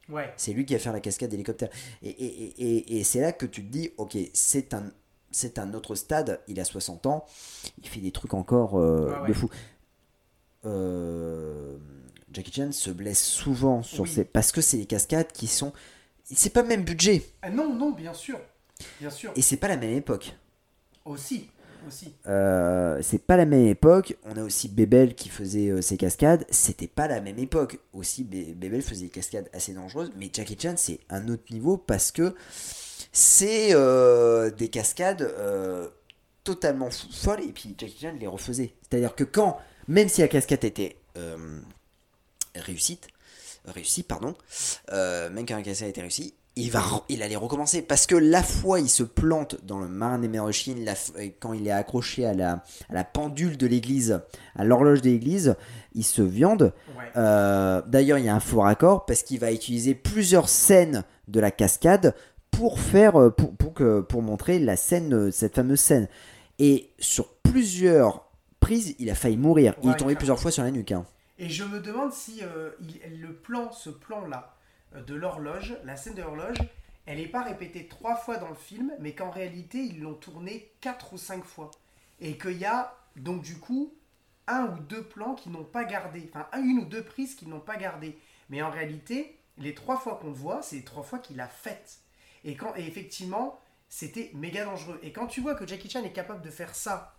ouais. C'est lui qui va faire la cascade d'hélicoptère. Et, et, et, et- c'est là que tu te dis, ok, c'est un, c'est un autre stade, il a 60 ans, il fait des trucs encore euh, Ouais, ouais. de fou. Euh, Jackie Chan se blesse souvent sur Oui. ces... parce que c'est des cascades qui sont... C'est pas le même budget, Ah non, non, bien sûr. Bien sûr. et c'est pas la même époque. Aussi, aussi. Euh, c'est pas la même époque. On a aussi Bebel qui faisait euh, ses cascades. C'était pas la même époque. Aussi, Be- Bebel faisait des cascades assez dangereuses. Mais Jackie Chan, c'est un autre niveau parce que c'est euh, des cascades totalement folles. Et puis Jackie Chan les refaisait. C'est-à-dire que quand, même si la cascade était réussite, réussie, pardon, même quand la cascade était réussie, il, va, il allait recommencer parce que la fois il se plante dans le marin des mers de Chine, la quand il est accroché à la, à la pendule de l'église, à l'horloge de l'église, il se viande. Ouais. Euh, D'ailleurs, il y a un faux raccord parce qu'il va utiliser plusieurs scènes de la cascade pour faire, euh, pour, pour, que, pour montrer la scène, euh, cette fameuse scène. Et sur plusieurs prises, il a failli mourir. il est tombé plusieurs fois sur la nuque. hein. Et je me demande si euh, il- le plan, ce plan-là de l'horloge, la scène de l'horloge, elle n'est pas répétée trois fois dans le film, mais qu'en réalité ils l'ont tournée quatre ou cinq fois. Et qu'il y a donc du coup un ou deux plans qui n'ont pas gardé, enfin un- une ou deux prises qui n'ont pas gardé. Mais en réalité, les trois fois qu'on voit, c'est les trois fois qu'il a faites. Et, quand, et effectivement, c'était méga dangereux. Et quand tu vois que Jackie Chan est capable de faire ça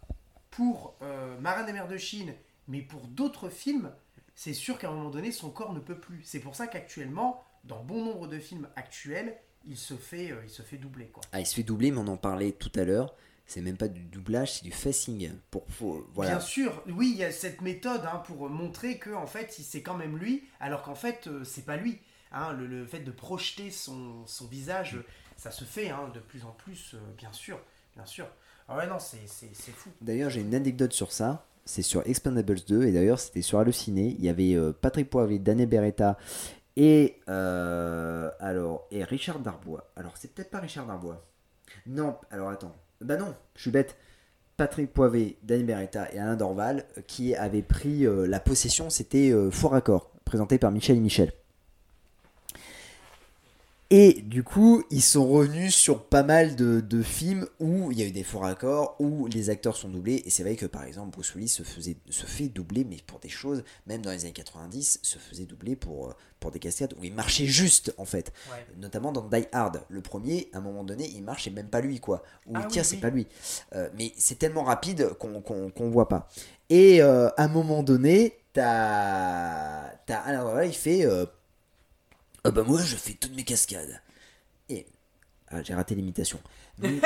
pour euh, Marin des mers de Chine, mais pour d'autres films, c'est sûr qu'à un moment donné, son corps ne peut plus. C'est pour ça qu'actuellement, dans bon nombre de films actuels, il se fait, euh, il se fait doubler. Quoi. Ah, il se fait doubler, mais on en parlait tout à l'heure. C'est même pas du doublage, c'est du facing. Pour, voilà. Bien sûr, oui, il y a cette méthode hein, pour montrer que en fait, c'est quand même lui, alors qu'en fait, euh, c'est pas lui. Hein, le, le fait de projeter son, son visage, ça se fait hein, de plus en plus, euh, bien sûr, bien sûr. Ah ouais, non, c'est fou. D'ailleurs, j'ai une anecdote sur ça. C'est sur Expendables 2 et d'ailleurs c'était sur Allociné. Il y avait euh, Patrick Poivet, Danny Beretta et euh, alors Richard Darbois. Alors c'est peut-être pas Richard Darbois. Non, alors attends. Bah non, je suis bête. Patrick Poivet, Danny Beretta et Alain Dorval euh, qui avaient pris euh, la possession. C'était euh, Faux Raccord, présenté par Michel et Michel. Et du coup, ils sont revenus sur pas mal de, de films où il y a eu des faux raccords, où les acteurs sont doublés. Et c'est vrai que par exemple, Bruce Willis se, faisait, se fait doubler, mais pour des choses, même dans les années 90, se faisait doubler pour, euh, pour des cascades où il marchait juste en fait. Ouais. Notamment dans Die Hard. Le premier, à un moment donné, il marche et même pas lui quoi. Où Ah il oui, tire, c'est oui. pas lui. Euh, mais c'est tellement rapide qu'on qu'on voit pas. Et euh, à un moment donné, t'as Alain Dorval, il fait. euh, ah bah moi je fais toutes mes cascades. Et ah, j'ai raté l'imitation. Mais-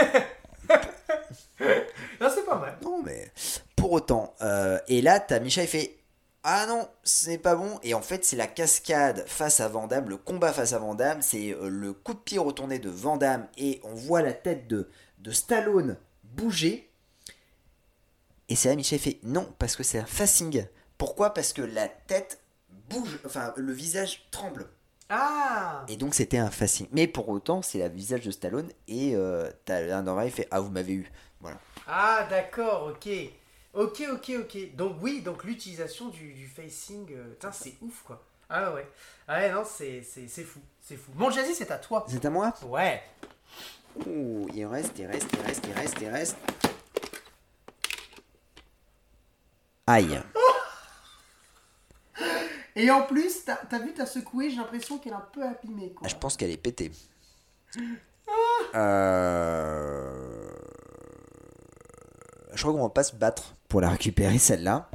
Non, c'est pas mal. non mais pour autant. euh, et là t'as Micha il fait ah non c'est pas bon et en fait c'est la cascade face à Vandame, le combat face à Vandame, c'est euh, le coup de pied retourné de Vandame et on voit la tête de de Stallone bouger. Et c'est là Micha il fait non parce que c'est un facing. Pourquoi? Parce que la tête bouge, enfin le visage tremble. Ah Et donc c'était un facing. Mais pour autant, c'est le visage de Stallone et euh, t'as un oreille fait Ah, vous m'avez eu. Voilà. Ah, d'accord, ok. Ok, ok, ok. Donc, oui, donc l'utilisation du, du facing, euh, putain, c'est ouf, quoi. Ah ouais. Ah ouais, non, c'est fou. C'est fou. Bon, Jazzy, c'est à toi. C'est à moi? Ouais. Ouh, il reste, il reste, il reste, il reste, il reste. Aïe. Et en plus, t'as as vu, t'as secoué, j'ai l'impression qu'elle est un peu abîmée, quoi. Ah, je pense qu'elle est pétée. Euh... Je crois qu'on va pas se battre pour la récupérer celle-là.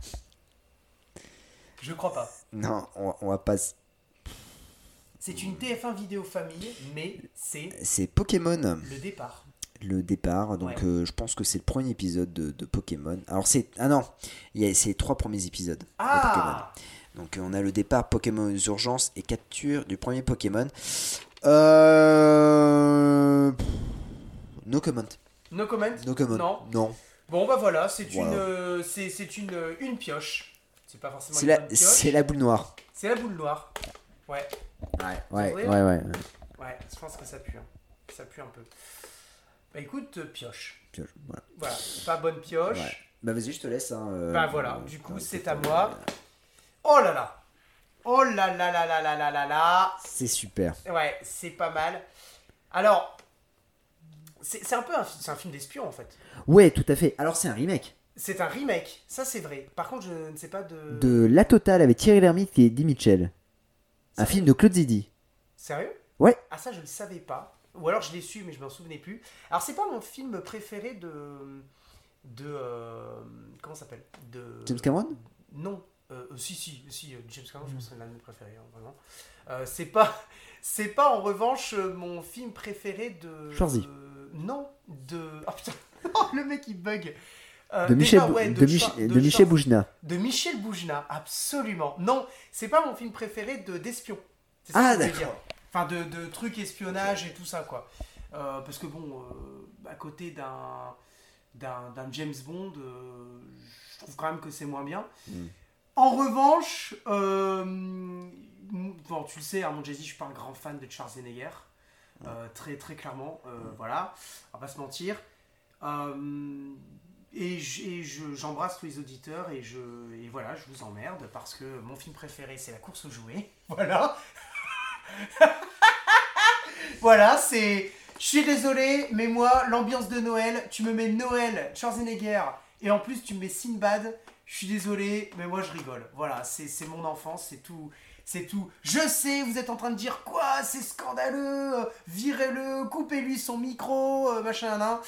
Je crois pas. Non, on, on va pas. se- C'est une TF1 vidéo famille, mais c'est C'est Pokémon. le départ. le départ. Donc Ouais. euh, je pense que c'est le premier épisode de, de Pokémon. Alors c'est ah non, il y a c'est les trois premiers épisodes de Pokémon. Donc euh, on a le départ Pokémon aux urgences et capture du premier Pokémon. Euh... No comment. No comment? No comment. Non. Non. Bon bah voilà, c'est Voilà. une, euh, c'est, c'est une, euh, une pioche. C'est pas forcément C'est une la, pioche. c'est la boule noire. C'est la boule noire. Ouais, Ouais, ouais, ouais, ouais. ouais, je pense que ça pue. hein. Ça pue un peu. Bah écoute, euh, pioche. Pioche, voilà. Voilà, pas bonne pioche. Ouais. Bah vas-y, je te laisse. Hein, euh, Bah voilà, euh, du coup, euh, c'est euh, à moi. Oh là là Oh là là là là là là là là C'est super. Ouais, c'est pas mal. Alors, c'est, c'est un peu un, un film d'espion en fait. Ouais, tout à fait. Alors c'est un remake C'est un remake, ça c'est vrai. Par contre, je ne sais pas de... de La Totale avec Thierry Lhermitte et Eddie Mitchell. Un film de Claude Zidi. Sérieux Ouais. Ah ça je ne savais pas. Ou alors je l'ai su mais je m'en souvenais plus. Alors c'est pas mon film préféré de... De... euh, comment ça s'appelle? De... James Cameron? Non. Euh, euh, si, si, si, euh, James Cameron, je pense que c'est l'un de mes préférés, hein, vraiment. Euh, c'est pas... C'est pas en revanche euh, mon film préféré de... Schwarzy. de- Non, de... Oh putain, le mec il bug. Euh, De Michel, ouais, de, Schwar- Mich- de de Michel. Boujna. De Michel Boujna, absolument. Non, c'est pas mon film préféré de d'espion. Ah, d'accord. Enfin, de, de trucs espionnage et tout ça, quoi. Euh, parce que bon, euh, à côté d'un d'un James Bond, euh, je trouve quand même que c'est moins bien. Mm. En revanche, euh, bon, tu le sais, hein, mon Jay-Z, je suis pas un grand fan de Schwarzenegger. Euh, très très clairement, euh, voilà, on va pas se mentir. Euh, et je- j'embrasse tous les auditeurs et, je, et voilà, je vous emmerde parce que mon film préféré c'est La course aux jouets. Voilà. voilà, c'est. Je suis désolé, mais moi, l'ambiance de Noël, tu me mets Noël, Schwarzenegger, et en plus tu me mets Sinbad, je suis désolé, mais moi je rigole. Voilà, c'est mon enfance, c'est tout. C'est tout. Je sais, vous êtes en train de dire quoi? C'est scandaleux Virez-le, coupez-lui son micro, euh, machin.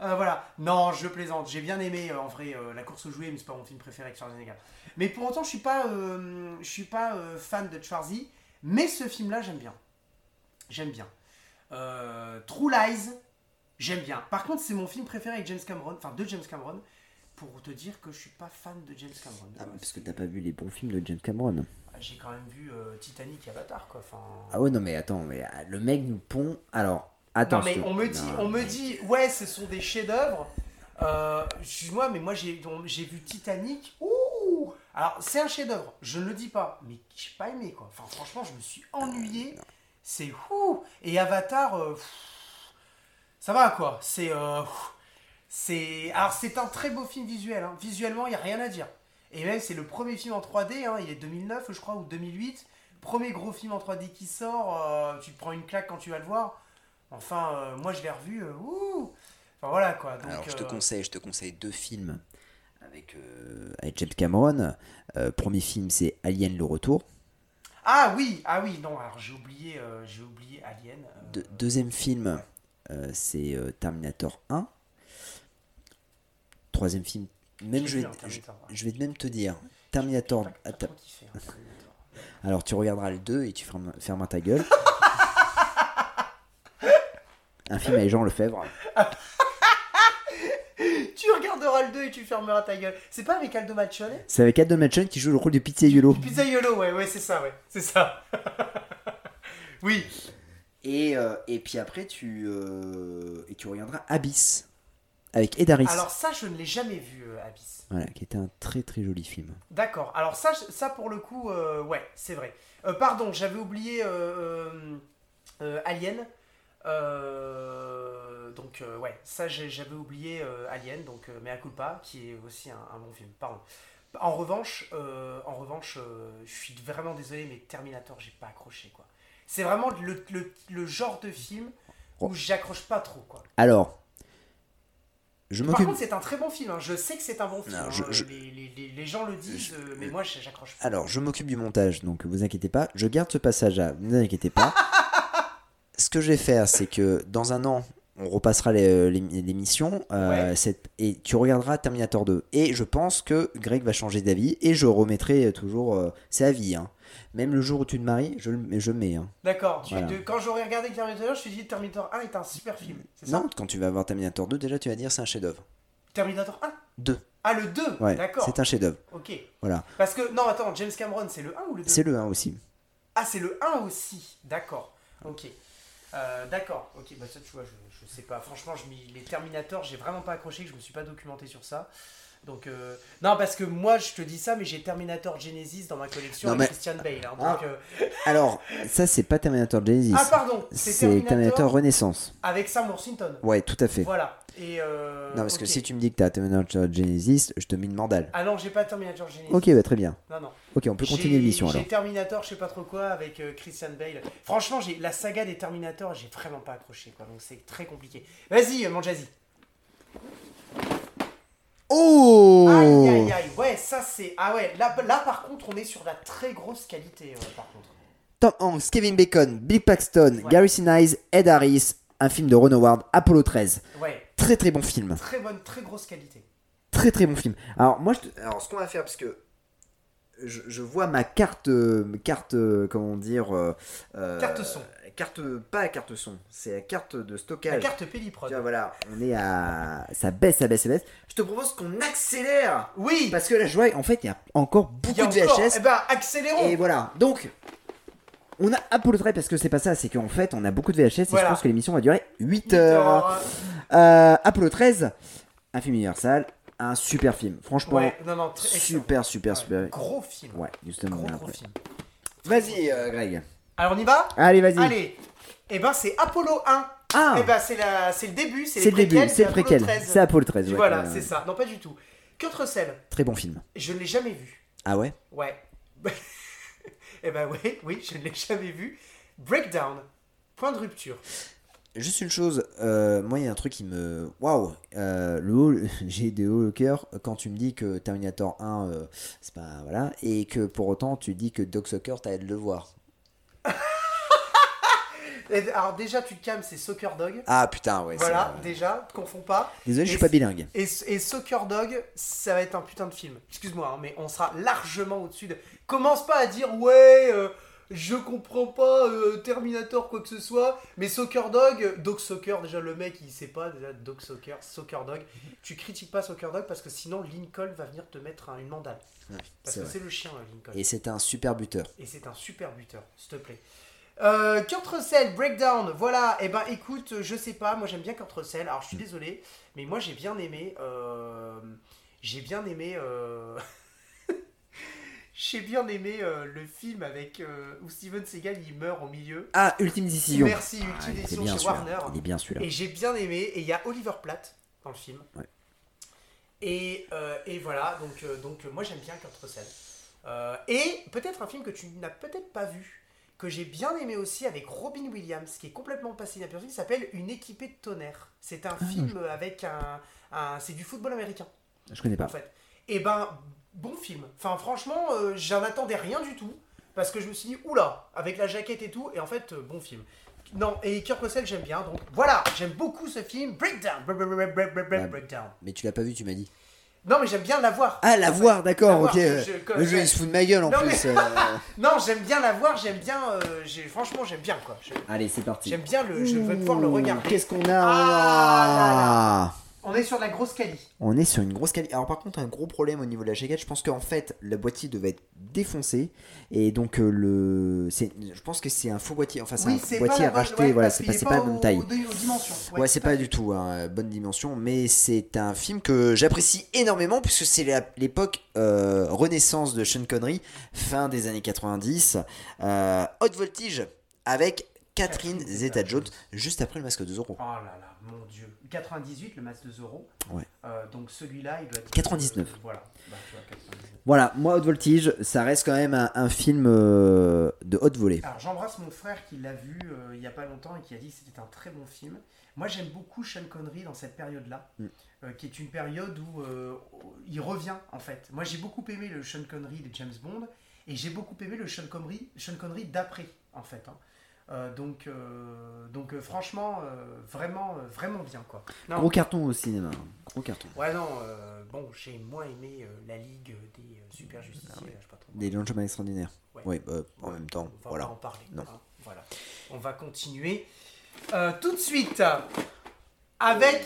Euh, voilà. Non, je plaisante. J'ai bien aimé euh, en vrai la course aux jouets, mais c'est pas mon film préféré avec Schwarzenegger. Mais pour autant, je suis pas, je suis pas fan de Schwarzy. Mais ce film-là, j'aime bien. J'aime bien. True Lies, j'aime bien. Par contre, c'est mon film préféré avec James Cameron, enfin de James Cameron, pour te dire que je suis pas fan de James Cameron. Ah, parce que t'as pas vu les bons films de James Cameron. J'ai quand même vu euh, Titanic et Avatar, quoi. Enfin... Ah ouais, non mais attends, mais ah, le mec nous pond. Alors, Non attention. mais on me dit, Non, on me dit, ouais, ce sont des chefs-d'œuvre. Euh, Excuse-moi, mais moi j'ai vu Titanic. Ouh Alors c'est un chef-d'œuvre, je ne le dis pas, mais j'ai pas aimé quoi. Enfin franchement, je me suis ennuyé. C'est ouh Et Avatar, euh, pff, ça va quoi. C'est euh, c'est alors c'est un très beau film visuel. hein. Visuellement, il y a rien à dire. Et même c'est le premier film en 3D. hein. Il est 2009, je crois, ou 2008. Premier gros film en 3D qui sort. euh, tu te prends une claque quand tu vas le voir. Enfin, euh, moi je l'ai revu. euh, ouh Enfin voilà quoi. Donc, Alors je te conseille, je te conseille deux films avec, avec James Cameron. Premier film c'est Alien le retour. Ah oui, ah oui, non, alors j'ai oublié, j'ai oublié Alien. De- deuxième film c'est Terminator 1. Troisième film, même je vais, je, vais même te dire Terminator. J'ai pas- pas atta- trop kiffé, hein, Terminator. Alors tu regarderas le 2 et tu fermes, fermeras ta gueule. Un film avec Jean Lefebvre. tu regarderas le 2 et tu fermeras ta gueule. C'est pas avec Aldo Machone C'est avec Adam Machon qui joue le rôle de Pizzaïolo. Pizzaiolo, ouais, ouais, c'est ça, ouais, c'est ça. oui. Et, euh, et puis après, tu, euh, et tu regarderas Abyss avec Ed Harris. Alors ça, je ne l'ai jamais vu, euh, Abyss. Voilà, qui était un très très joli film. D'accord. Alors ça, ça pour le coup, euh, ouais, c'est vrai. Euh, pardon, j'avais oublié Alien. Donc ouais, ça j'avais oublié Alien, donc Mea culpa, qui est aussi un, un bon film. Pardon. En revanche, en revanche, je suis vraiment désolé, mais Terminator, j'ai pas accroché quoi. C'est vraiment le, le- le genre de film où j'accroche pas trop quoi. Alors, je Par contre, c'est un très bon film. hein. Je sais que c'est un bon film. Non, hein. je- je- Les, les- les- les gens le disent, euh, mais moi j'accroche pas. Alors, je m'occupe du montage, donc vous inquiétez pas. Je garde ce passage là, ne vous inquiétez pas. Ce que je vais faire, c'est que dans un an, on repassera les- les- l'émission euh, Ouais. et tu regarderas Terminator 2. Et je pense que Greg va changer d'avis et je remettrai toujours. euh, c'est à vie. hein. Même le jour où tu te maries, je le je mets. hein. D'accord. tu- Voilà. de- quand j'aurais regardé Terminator, je me suis dit Terminator 1 est un super film. C'est ça? Non, quand tu vas voir Terminator 2, déjà tu vas dire c'est un chef-d'œuvre. Terminator 1 2. Ah, le 2 Ouais, D'accord. c'est un chef-d'œuvre. Ok. Voilà. Parce que, non, attends, James Cameron, c'est le 1 ou le 2 C'est le 1 aussi. Ah, c'est le 1 aussi. D'accord. Ok. Euh, D'accord. Ok, bah ça, tu vois, je, je sais pas. Franchement, je m'y- les Terminators, j'ai vraiment pas accroché, je me suis pas documenté sur ça. Donc, euh, non, parce que moi, je te dis ça, mais j'ai Terminator Genesis dans ma collection Non, avec mais- Christian Bale. hein. Ah. donc, euh, Alors, ça c'est pas Terminator Genesis. Ah, pardon, c'est Terminator, Terminator Renaissance. avec Sam Worthington. Ouais, tout à fait. Voilà. Et euh, Non, parce que si tu me dis que t'as Terminator Genesis, je te mets une mandale. Ah non, j'ai pas Terminator Genesis. Ok, bah très bien. Non, non. Ok, on peut continuer l'émission alors. J'ai Terminator, je sais pas trop quoi, avec Christian Bale. Franchement, j'ai la saga des Terminator, j'ai vraiment pas accroché, quoi. Donc c'est très compliqué. Vas-y, mon Jazzy. Oh Aïe, aïe, aïe. Ouais, ça c'est. Ah ouais, là, là par contre, on est sur la très grosse qualité, euh, par contre. Tom Hanks, Kevin Bacon, Bill Paxton, Ouais. Gary Sinise, Ed Harris, un film de Ron Howard, Apollo 13. Ouais, Très très bon film. très bonne, très grosse qualité. Très très bon film. Alors moi, je te- alors ce qu'on va faire parce que je, je vois ma carte, euh, carte, euh, comment dire, euh, euh, Carte son. Carte pas la carte son, c'est la carte de La stockage. carte Péliprod. Vois, voilà, on est à, ça baisse, ça baisse, ça baisse. Je te propose qu'on accélère Oui parce que la joie, en fait, il y a encore y beaucoup a de encore- VHS. Eh ben, accélérons Et voilà, donc on a Apollo 13 parce que c'est pas ça, c'est qu'en fait on a beaucoup de VHS et je Voilà. pense que l'émission va durer 8 Huit heures. heures. Euh, Apollo 13, un film universal, un super film. Franchement, Ouais, non, non, très excellent. super, super, Ouais, super. Gros film. Ouais, justement. Gros, on a gros film. Vas-y, euh, Greg. Alors, on y va Allez, vas-y. Allez Eh ben, c'est Apollo 1. Ah, Eh ben, c'est la... c'est le début, c'est c'est les le début, c'est le préquel. 13. C'est Apollo 13. ouais. Voilà, Euh, c'est ça. Non, pas du tout. Kurt Russell, Très bon film. je ne l'ai jamais vu. Ah ouais? Ouais. eh ben, ouais, oui, je ne l'ai jamais vu. Breakdown. Point de rupture. Juste une chose, euh, moi il y a un truc qui me. Waouh euh, le haut- J'ai des hauts au cœur quand tu me dis que Terminator 1, euh, c'est pas. Voilà. Et que pour autant tu dis que Dog Soccer, t'as hâte de le voir. Alors, déjà, tu te calmes, c'est Soccer Dog. Ah putain, ouais. Voilà, déjà, confonds pas. Désolé, je suis pas bilingue. Et, et Soccer Dog, ça va être un putain de film. Excuse-moi, hein, mais on sera largement au-dessus de. Commence pas à dire ouais, euh, je comprends pas euh, Terminator quoi que ce soit, mais Soccer Dog, Dog Soccer, déjà le mec il sait pas déjà Dog Soccer, Soccer Dog. Tu critiques pas Soccer Dog parce que sinon Lincoln va venir te mettre un- une mandale. Ouais, Parce que c'est le chien euh, Lincoln. Et c'est un super buteur. Et c'est un super buteur, s'il te plaît. Euh, Kurt Russell, Breakdown, voilà, et ben écoute, je sais pas, moi j'aime bien Kurt Russell, alors je suis désolé, mais moi j'ai bien aimé, euh, j'ai bien aimé, j'ai bien aimé euh, le film avec, euh, où Steven Seagal il meurt au milieu, Ah, Ultime Décision. Merci, Ultime Ah, il était Décision bien chez celui-là. Warner. Il est bien celui-là. et j'ai bien aimé, et il y a Oliver Platt dans le film. Ouais. Et, euh, et voilà, donc, euh, donc moi j'aime bien Kurt Russell. Euh, et peut-être un film que tu n'as peut-être pas vu, que j'ai bien aimé aussi avec Robin Williams, qui est complètement passé inaperçu, qui s'appelle Une équipée de tonnerre. C'est un film avec un. un- c'est du football américain, Je connais pas. en fait. Et ben, bon film. Enfin, franchement, euh, j'en attendais rien du tout, parce que je me suis dit, oula, avec la jaquette et tout, et en fait, euh, bon film. Non, et Kurt Russell, j'aime bien, donc voilà, j'aime beaucoup ce film, Breakdown, Break- break- break- break- break- break- Breakdown. Mais tu l'as pas vu, tu m'as dit. Non, mais j'aime bien la voir. Ah, la voir, d'accord, ok. je- je- Le jeu, il se fout de ma gueule en Non, plus. euh. Non, j'aime bien la voir, j'aime bien. euh, franchement, j'aime bien quoi. Allez, c'est parti. J'aime bien le. Je vais pouvoir le regarder. Qu'est-ce qu'on a Ah Ah On est sur de la grosse quali. On est sur une grosse qualité. Alors par contre, un gros problème au niveau de la jaquette, je pense qu'en fait, le boîtier devait être défoncé et donc euh, le, c'est, je pense que c'est un faux boîtier. Enfin, c'est Oui, un c'est boîtier pas la à bonne- racheter. ouais, voilà, c'est pas, pas la bonne taille. Aux, aux dimensions. Ouais, c'est pas du tout hein, bonne dimension, mais c'est un film que j'apprécie énormément puisque c'est la- l'époque euh, renaissance de Sean Connery, fin des années 90, euh, Hot Voltage avec Catherine Zeta-Jones. juste après le masque de Zorro. Oh là là, mon dieu. 98, le match de Zoro. Ouais. Euh, donc celui-là, il doit être. 99. euh, voilà. Bah, tu vois, 99. Voilà, moi Hot Voltage, ça reste quand même un, un film euh, de haute volée. Alors j'embrasse mon frère qui l'a vu il y a pas longtemps et qui a dit que c'était un très bon film. Moi j'aime beaucoup Sean Connery dans cette période-là, Mm. qui est une période où il revient en fait. Moi j'ai beaucoup aimé le Sean Connery de James Bond et j'ai beaucoup aimé le Sean Connery, Sean Connery d'après en fait. hein. Euh, donc, euh, donc euh, franchement, euh, vraiment, euh, vraiment bien quoi. Non. Gros carton au cinéma. Gros carton. Ouais, non, euh, bon, j'ai moins aimé euh, la Ligue des euh, super justiciers, Ah ouais. là, je sais pas trop. Des gentlemen extraordinaires. Ouais. Oui, bah, en même temps, On va voilà. pas en parler. Non. hein, voilà. On va continuer Euh, tout de suite avec.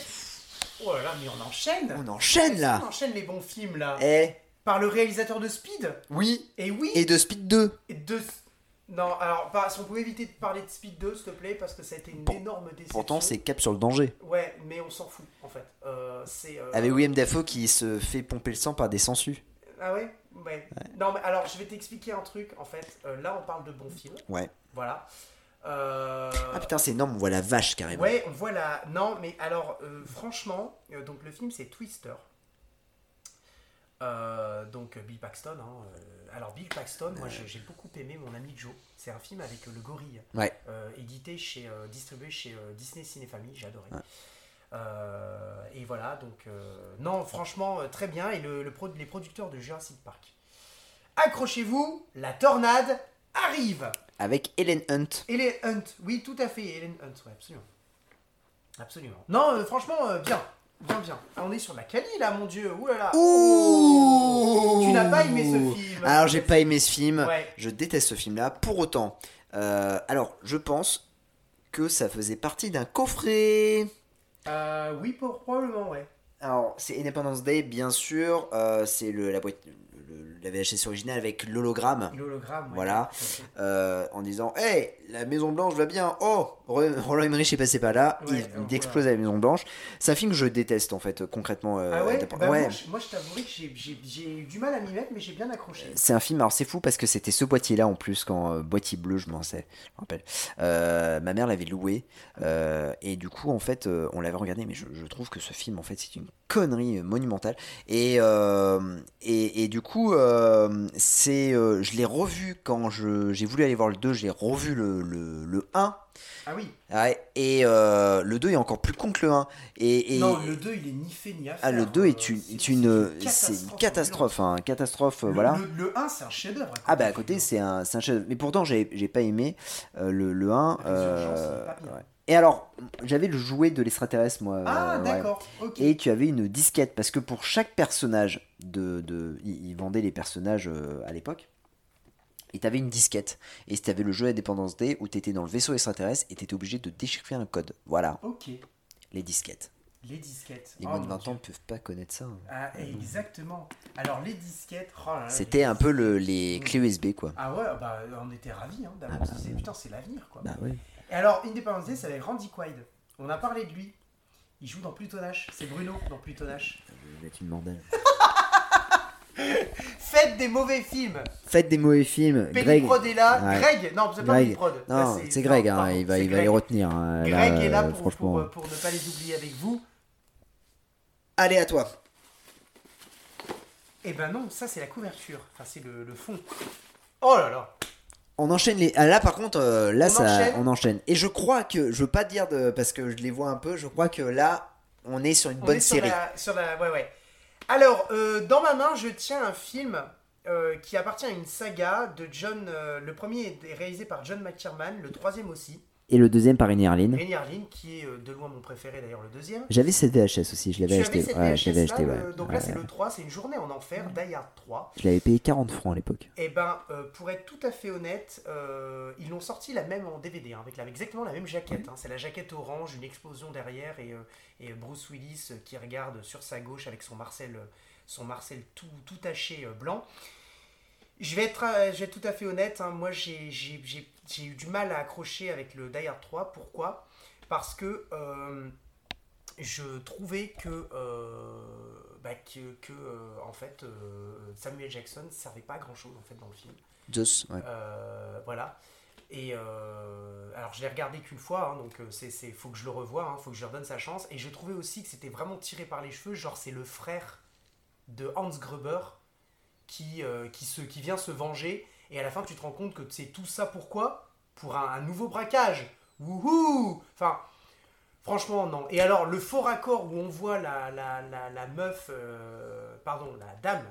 Oh là là, mais on enchaîne On enchaîne là On enchaîne les bons films là Eh Par le réalisateur de Speed Oui Et oui Et de Speed 2 et de... Non, alors, si on pouvait éviter de parler de Speed 2, s'il te plaît, parce que ça a été une Pour- énorme déception. Pourtant, c'est Cap sur le danger. Ouais, mais on s'en fout, en fait. Euh, euh, Avec William Dafoe qui se fait pomper le sang par des sangsues. Ah ouais? Ouais. Non, mais alors, je vais t'expliquer un truc, en fait. Euh, là, on parle de bons films. Ouais. Voilà. Ah putain, c'est énorme, on voit la vache carrément. Ouais, on voit la. Non, mais alors, franchement, donc le film c'est Twister. Euh, donc Bill Paxton. hein, euh, alors Bill Paxton, moi j'ai beaucoup aimé Mon ami Joe. C'est un film avec euh, le gorille, Ouais. euh, édité chez, euh, distribué chez Disney Ciné Famille. J'ai adoré. Ouais. Et voilà, donc non, franchement très bien. Et le, le pro- les producteurs de Jurassic Park. Accrochez-vous, la tornade arrive. Avec Ellen Hunt. Helen Hunt, oui, tout à fait, Helen Hunt, ouais, absolument. Absolument. Non, franchement, bien, bien, bien. Ah, on est sur la Cali là, mon dieu, ouh là là. Ouh Tu n'as pas aimé ce film Alors j'ai pas aimé ce film. Ouais. Je déteste ce film-là. Pour autant, euh, alors je pense que ça faisait partie d'un coffret. Euh, oui, pour, probablement, ouais. Alors c'est Independence Day, bien sûr. euh, c'est le la boîte, le- la VHS originale avec l'hologramme. L'hologramme, ouais. Voilà. à euh, en disant Hey, la Maison Blanche va bien. Oh, Roland Emmerich est passé par là. Ouais, il, explose la Maison Blanche. C'est un film que je déteste en fait, euh, concrètement. euh, Ah ouais, Bah, ouais. Moi, je, je t'avouerai que j'ai- eu du mal à m'y mettre, mais j'ai bien accroché. C'est un film, alors c'est fou parce que c'était ce boîtier-là en plus, quand euh, boîtier bleu, je m'en sais, je me rappelle. Ma mère l'avait loué et du coup, en fait, on l'avait regardé, mais je, je trouve que ce film, en fait, c'est une connerie monumentale. Et, et, et du coup, euh, c'est, euh, je l'ai revu quand je- j'ai voulu aller voir le 2, j'ai revu le, le, le 1. Ah oui. Ouais, et euh, le 2 est encore plus con que le 1. Et, et- non, le 2, il est ni fait ni à faire. ah, le 2 est une, est une, c'est une catastrophe, hein, catastrophe, Le- voilà. Le, le 1, c'est un chef-d'œuvre. Ah bah à côté c'est un, c'est un chef Mais pourtant j'ai j'ai pas aimé le, le 1. La Résurgence, euh, c'est pas bien. ouais. Et alors j'avais le jouet de l'extraterrestre moi. Ah, euh, ouais. d'accord, ok. Et tu avais une disquette parce que pour chaque personnage de... de ils, vendaient les personnages euh, à l'époque. Et t'avais une disquette. Et t'avais le jeu Independence Day où t'étais dans le vaisseau extraterrestre et t'étais obligé de déchiffrer un code. Voilà, Ok. les disquettes. Les disquettes. Les Oh, moins de mon 20 Dieu. ans ne peuvent pas connaître ça. hein. Ah, exactement. Alors, les disquettes. oh C'était les un peu le, les clés USB quoi. Ah ouais, bah on était ravis. Hein, on se disait, putain, c'est l'avenir quoi. Bah oui. Et alors, Independence Day, c'est avec Randy Quaid. On a parlé de lui. Il joue dans Plutonache. C'est Bruno dans Plutonache. Je vais être une mandale. Faites des mauvais films. Faites des mauvais films. Penny Greg. Prod est là. Ouais. Greg. Non, c'est pas Greg. Prod. Non, c'est Greg, non, hein, pardon, il va, il va les retenir. hein, là, Greg est là pour, franchement. pour, pour ne pas les oublier avec vous. Allez, à toi. Eh ben non, ça c'est la couverture. Enfin, c'est le, le fond. Oh là là. On enchaîne les. Ah, là, par contre, euh, là, On ça, enchaîne. on enchaîne. Et je crois que, je veux pas dire de, parce que je les vois un peu. Je crois que là, on est sur une On bonne sur série. la, sur la- ouais, ouais. Alors, euh, dans ma main, je tiens un film euh, qui appartient à une saga de John. le premier est réalisé par John McTiernan, le troisième aussi. Et le deuxième par. Rennie Harlin, qui est euh, de loin mon préféré d'ailleurs, le deuxième. J'avais cette VHS aussi, je l'avais acheté. avais cette Ouais, je l'avais VHS acheté, là, ouais. le- donc Ouais, là, c'est le 3, c'est une journée en enfer, Die Hard 3. Je l'avais payé 40 francs à l'époque. Et ben, euh, pour être tout à fait honnête, euh, ils l'ont sorti la même en DVD, hein, avec la- exactement la même jaquette. hein. C'est la jaquette orange, une explosion derrière et, euh, et Bruce Willis euh, qui regarde sur sa gauche avec son Marcel, euh, son Marcel tout, tout taché euh, blanc. Je vais, être, euh, je vais être tout à fait honnête, hein, moi j'ai eu du mal à accrocher avec le Die Hard 3. Pourquoi? Parce que euh, je trouvais que, euh, bah, que, que, euh, en fait, Samuel Jackson servait pas à grand chose en fait, dans le film. Zeus, ouais. Voilà. Et alors je l'ai regardé qu'une fois, hein, donc c'est faut que je le revoie, il faut que je lui redonne sa chance. Et je trouvais aussi que c'était vraiment tiré par les cheveux, genre c'est le frère de Hans Gruber qui, euh, qui, se, qui vient se venger. Et à la fin tu te rends compte que c'est tout ça pourquoi? Pour un, un nouveau braquage. Wouhou Enfin, franchement non. Et alors le faux raccord où on voit la, meuf, euh, pardon, la dame,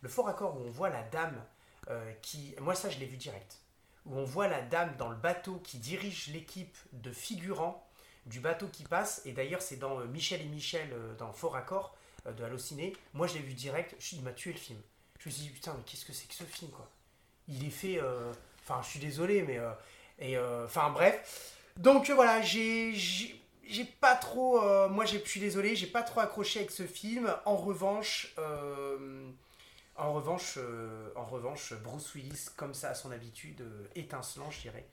le faux raccord où on voit la dame euh, qui... Moi ça je l'ai vu direct où on voit la dame dans le bateau qui dirige l'équipe de figurants du bateau qui passe. Et d'ailleurs, c'est dans Michel et Michel, dans Fort Accord de Allociné. Moi, je l'ai vu direct, il m'a tué le film. Je me suis dit, putain, mais qu'est-ce que c'est que ce film, quoi Il est fait. euh, Enfin, je suis désolé, mais. euh, et euh, Enfin, bref. Donc, voilà, j'ai. j'ai- pas trop. moi, je suis désolé, j'ai pas trop accroché avec ce film. En revanche. en revanche, en revanche, Bruce Willis, comme ça à son habitude, étincelant, je dirais.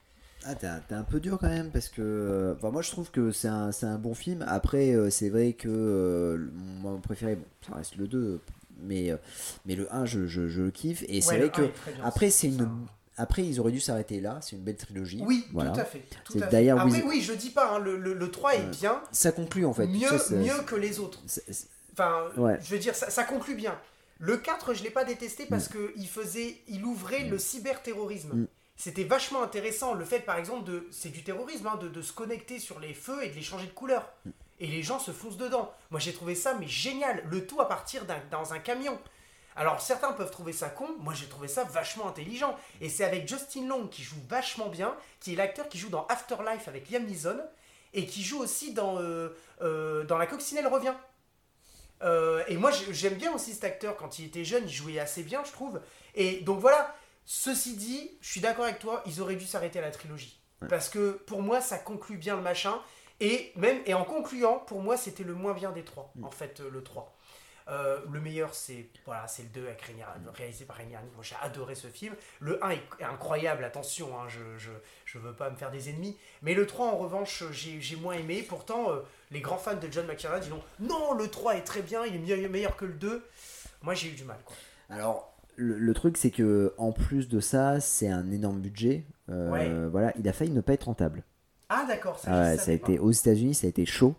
Ah, t'es un, peu dur quand même parce que moi je trouve que c'est un, un bon film. Après, c'est vrai que mon préféré, bon, ça reste le 2, mais, euh, mais le 1, je, je, je le kiffe. Et c'est vrai que après, c'est une. Après, ils auraient dû s'arrêter là. C'est une belle trilogie. Oui, Voilà. tout à fait. Tout à fait. Après, oui, je dis pas, hein, le, le, le 3 est Ouais. bien, Ça conclut en fait. mieux, mieux que les autres. Enfin, Ouais. je veux dire, ça, ça conclut bien. Le 4, je l'ai pas détesté parce que il faisait, il ouvrait le cyberterrorisme. Mm. C'était vachement intéressant. Le fait, par exemple, de, c'est du terrorisme, hein, de, de se connecter sur les feux et de les changer de couleur. Et les gens se foncent dedans. Moi, j'ai trouvé ça, mais génial. Le tout à partir d'un, dans un camion. Alors, certains peuvent trouver ça con. Moi, j'ai trouvé ça vachement intelligent. Et c'est avec Justin Long qui joue vachement bien, qui est l'acteur qui joue dans Afterlife avec Liam Neeson et qui joue aussi dans, euh, euh, dans La Coccinelle revient. Euh, et moi, j'ai- j'aime bien aussi cet acteur. Quand il était jeune, il jouait assez bien, je trouve. Et donc voilà. Ceci dit, je suis d'accord avec toi. Ils auraient dû s'arrêter à la trilogie. Parce que pour moi, ça conclut bien le machin. Et même et en concluant, pour moi, c'était le moins bien des trois. En fait, euh, le 3. Euh, le meilleur, c'est voilà, c'est le 2 avec Rémi- réalisé par Harlin. Moi, j'ai adoré ce film. Le 1 est incroyable, attention, hein, je, je, je veux pas me faire des ennemis. Mais le 3, en revanche, j'ai j'ai moins aimé. Pourtant, euh, les grands fans de John McTiernan disent non, le 3 est très bien, il est mieux- meilleur que le 2. Moi, j'ai eu du mal. Quoi. Alors, le, le truc, c'est que en plus de ça, c'est un énorme budget. Euh, Ouais. Voilà, il a failli ne pas être rentable. Ah, d'accord, ça, Ah ouais, ça a été pas. aux États-Unis, ça a été chaud.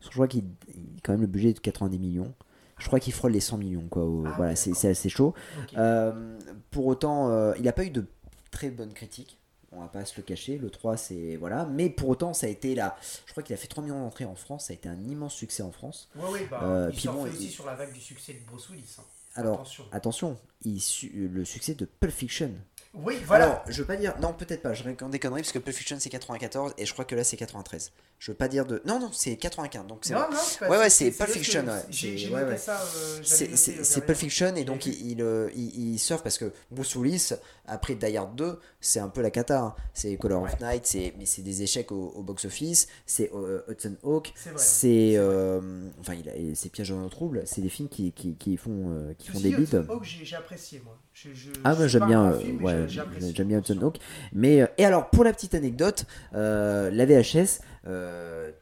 Je crois qu'il il- quand même le budget est de 90 millions. Je crois qu'il frôle les 100 millions quoi. Ah voilà, ouais, c'est assez chaud. Euh, pour autant, euh, il n'a pas eu de très bonnes critiques. On va pas se le cacher. Le 3, c'est voilà. Mais pour autant, ça a été là. Je crois qu'il a fait 3 millions d'entrées en France. Ça a été un immense succès en France. Ouais, ouais, bah, Euh, il puis bon, aussi il- sur la vague du succès de Bruce Willis. hein. Alors, Attention. attention, il su- le succès de Pulp Fiction. Oui, voilà. Alors, je veux pas dire. Non, peut-être pas. Je raconte des conneries parce que Pulp Fiction c'est 94 et je crois que là c'est 93. Je veux pas dire de. Non, non, c'est 95. Donc c'est. non, non, c'est pas- Ouais, ouais, c'est Pulp Fiction, ouais. J'ai ouais, ça. euh, C'est euh. Pulp Fiction et donc vu. il, il, euh, il- il surfe parce que Bruce Willis, après Die Hard 2, c'est un peu la cata. hein. C'est Color of Night, c'est- mais c'est des échecs au, au box-office. C'est euh, Hudson Hawk, C'est vrai. c'est. euh, enfin, il a- et c'est Piège dans le trouble. C'est des films qui, qui, qui font, euh, qui font des dit, bides. Hudson Hawk, j'ai apprécié, moi. Je- je- Ah, moi suis j'aime bien, euh, film, ouais, j'aime bien Hudson Hawk. Mais euh, et alors pour la petite anecdote, euh, la VHS, euh,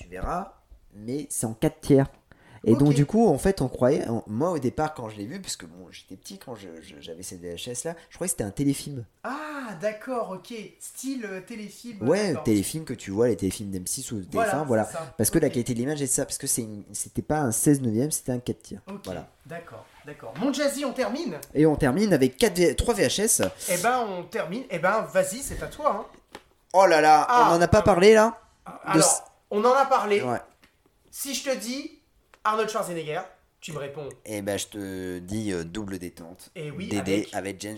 tu verras, mais c'est en 4 tiers. Et donc du coup, en fait, on croyait, moi au départ quand je l'ai vu, parce que bon, j'étais petit quand j'avais cette VHS là, je croyais que c'était un téléfilm. Ah, d'accord, ok. Style euh, téléfilm. Ouais, téléfilm que tu vois, les téléfilms d'M6 ou TF1, Voilà. Parce que la qualité de l'image est ça, parce que c'était pas un 16 neuvième, c'était un 4 tiers. Ok, Voilà. d'accord, d'accord. Mon Jazzy, on termine Et on termine avec 4 3 VHS. Eh ben, on termine. Eh ben, vas-y, c'est à toi. Hein. Oh là là, Ah. on en a pas parlé là Alors, on en a parlé. Ouais. Si je te dis Arnold Schwarzenegger, tu me réponds. Et ben je te dis euh, double détente. Eh oui, Dédé avec avec, James.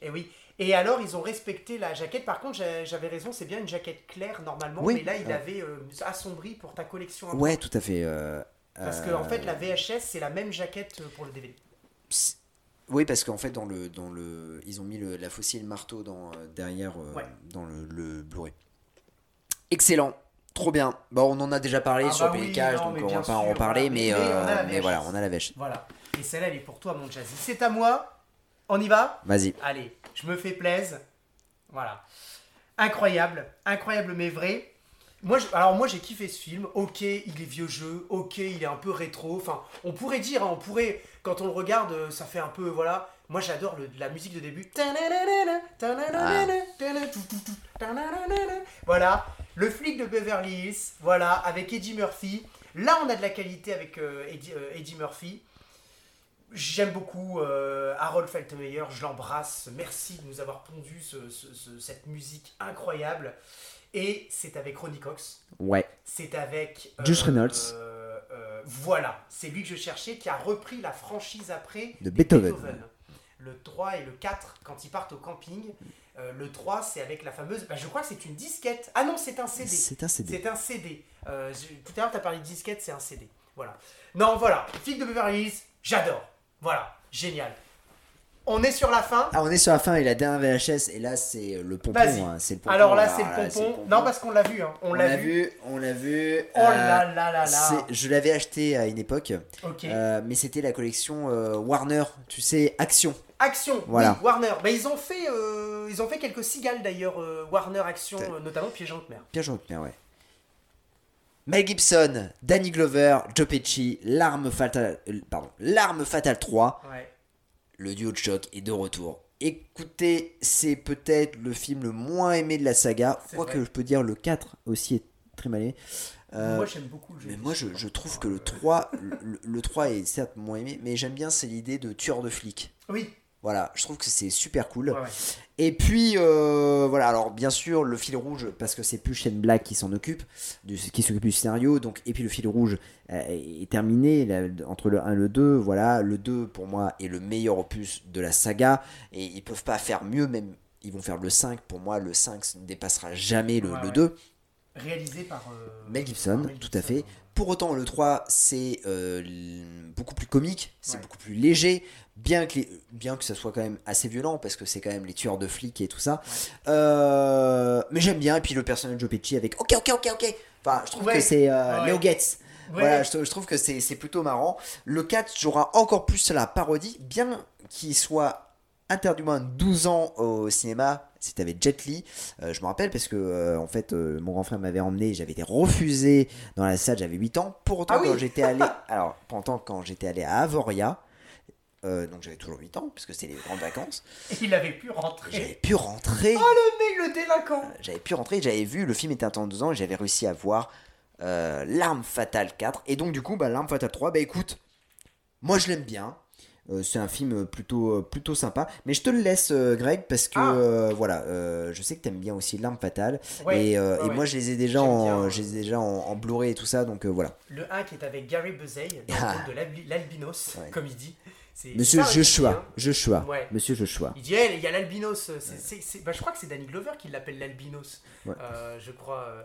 Et oui. Et alors, ils ont respecté la jaquette. Par contre, j'avais raison, c'est bien une jaquette claire normalement. Oui. Mais là, il Ouais. avait euh, assombri pour ta collection. Ouais, tout à fait. euh, Parce que, en fait, la VHS, c'est la même jaquette euh, pour le DVD. Oui, parce qu'en fait, dans le, dans le, ils ont mis le, la faucille et le marteau dans, euh, derrière euh, Ouais. dans le, le Blu-ray. Excellent, trop bien. Bon, on en a déjà parlé Ah sur bah oui, non, donc on va pas en reparler, mais, Mais euh, voilà, on a la VHS. Voilà. Et celle-là, elle est pour toi, mon Jazzy. C'est à moi. On y va? Vas-y. Allez, je me fais plaisir. Voilà. Incroyable, incroyable mais vrai. Moi, je- alors moi j'ai kiffé ce film. Ok, il est vieux jeu. Ok, il est un peu rétro. Enfin, on pourrait dire, hein, on pourrait, quand on le regarde, euh, ça fait un peu, voilà. Moi j'adore la musique de début. Voilà, le flic de Beverly Hills. Voilà, avec Eddie Murphy. Là, on a de la qualité avec euh, Eddie, euh, Eddie Murphy. J'aime beaucoup euh, Harold Faltermeyer, je l'embrasse. Merci de nous avoir pondu ce- ce- ce- cette musique incroyable. Et c'est avec Ronnie Cox. Ouais. C'est avec. euh, Josh Reynolds. euh, euh, voilà, c'est lui que je cherchais qui a repris la franchise après De Beethoven. le 3 et le 4 quand ils partent au camping. Euh, le 3, c'est avec la fameuse. bah, je crois que c'est une disquette. Ah non, c'est un CD. C'est un CD. C'est un CD. Tout à l'heure, tu as parlé de disquette, c'est un CD. Voilà. Non, voilà. Flic de Beverly Hills, j'adore. Voilà. Génial. On est sur la fin. Ah, on est sur la fin et la dernière VHS, et là c'est le pompon. Hein, c'est le pompon. Alors là, c'est là, le pompon. Non, parce qu'on l'a vu. hein. On, on l'a vu. vu, on l'a vu. Oh là là là là. c'est- Je l'avais acheté à une époque, Ok. euh, mais c'était la collection euh, Warner, tu sais, Action. Action, Voilà. oui, Warner. Bah, ils ont fait, euh, ils ont fait quelques cigales d'ailleurs, euh, Warner Action, euh, notamment Piège en haute mer. Pierre Jean Hotmer, ouais. Mel Gibson, Danny Glover, Joe Pesci, L'arme fatale, euh, pardon, L'arme fatale 3, Ouais. Le duo de choc est de retour. Écoutez, c'est peut-être le film le moins aimé de la saga, C'est quoique vrai. je peux dire le 4 aussi est très mal aimé. Euh, moi j'aime beaucoup le jeu. mais moi je, je trouve que le 3, le, le 3 est certes moins aimé, mais j'aime bien c'est l'idée de tueur de flic. Oui. Voilà, je trouve que c'est super cool. Ouais, ouais. Et puis, euh, voilà, alors bien sûr, le fil rouge, parce que c'est plus Shane Black qui s'en occupe, du, qui s'occupe du scénario, donc, et puis le fil rouge euh, est terminé là, entre le 1 et le 2. Voilà, le 2 pour moi est le meilleur opus de la saga, et ils peuvent pas faire mieux, même ils vont faire le 5. Pour moi, le 5 ne dépassera jamais le, Ouais, le ouais. 2. Réalisé par euh, Mel Gibson, par Mel tout à fait. Pour autant, le 3, c'est euh, beaucoup plus comique, c'est Ouais. beaucoup plus léger, bien que, les- bien que ça soit quand même assez violent, parce que c'est quand même les tueurs de flics et tout ça. Euh, mais j'aime bien, et puis le personnage de Joe Pesci avec OK, OK, OK, OK. Enfin, je trouve Ouais. que c'est euh, Ouais. Getz. Ouais. Voilà, je, je trouve que c'est c'est plutôt marrant. Le 4 jouera encore plus la parodie, bien qu'il soit interdit moins de 12 ans au cinéma. C'était avec Jet Li. Euh, je me rappelle parce que euh, en fait euh, mon grand frère m'avait emmené, j'avais été refusé dans la salle, j'avais 8 ans. Pour autant Ah oui. quand j'étais allé alors pour autant quand j'étais allé à Avoria euh, donc j'avais toujours 8 ans puisque c'était les grandes vacances. Et il avait pu rentrer. J'avais pu rentrer. Oh le mec, le délinquant J'avais pu rentrer, j'avais vu, le film était 12 ans et j'avais réussi à voir euh, L'arme fatale 4. Et donc, du coup, bah, L'arme fatale 3, bah écoute, moi je l'aime bien. Euh, c'est un film plutôt, euh, plutôt sympa. Mais je te le laisse, euh, Greg, parce que Ah. euh, voilà, euh, je sais que t'aimes bien aussi L'arme fatale. Ouais, et euh, ouais, et ouais. moi, je les ai déjà, en, je les ai déjà en, en Blu-ray et tout ça. Donc euh, voilà. Le 1 qui est avec Gary Buzey, dans Ah. le de l'albi- l'albinos, comme il dit. Monsieur dit, Joshua. hein. Joshua. Ouais. Monsieur Joshua. Il dit, hey, il y a l'albinos. bah, je crois que c'est Danny Glover qui l'appelle l'albinos. Ouais. Euh, je crois. euh,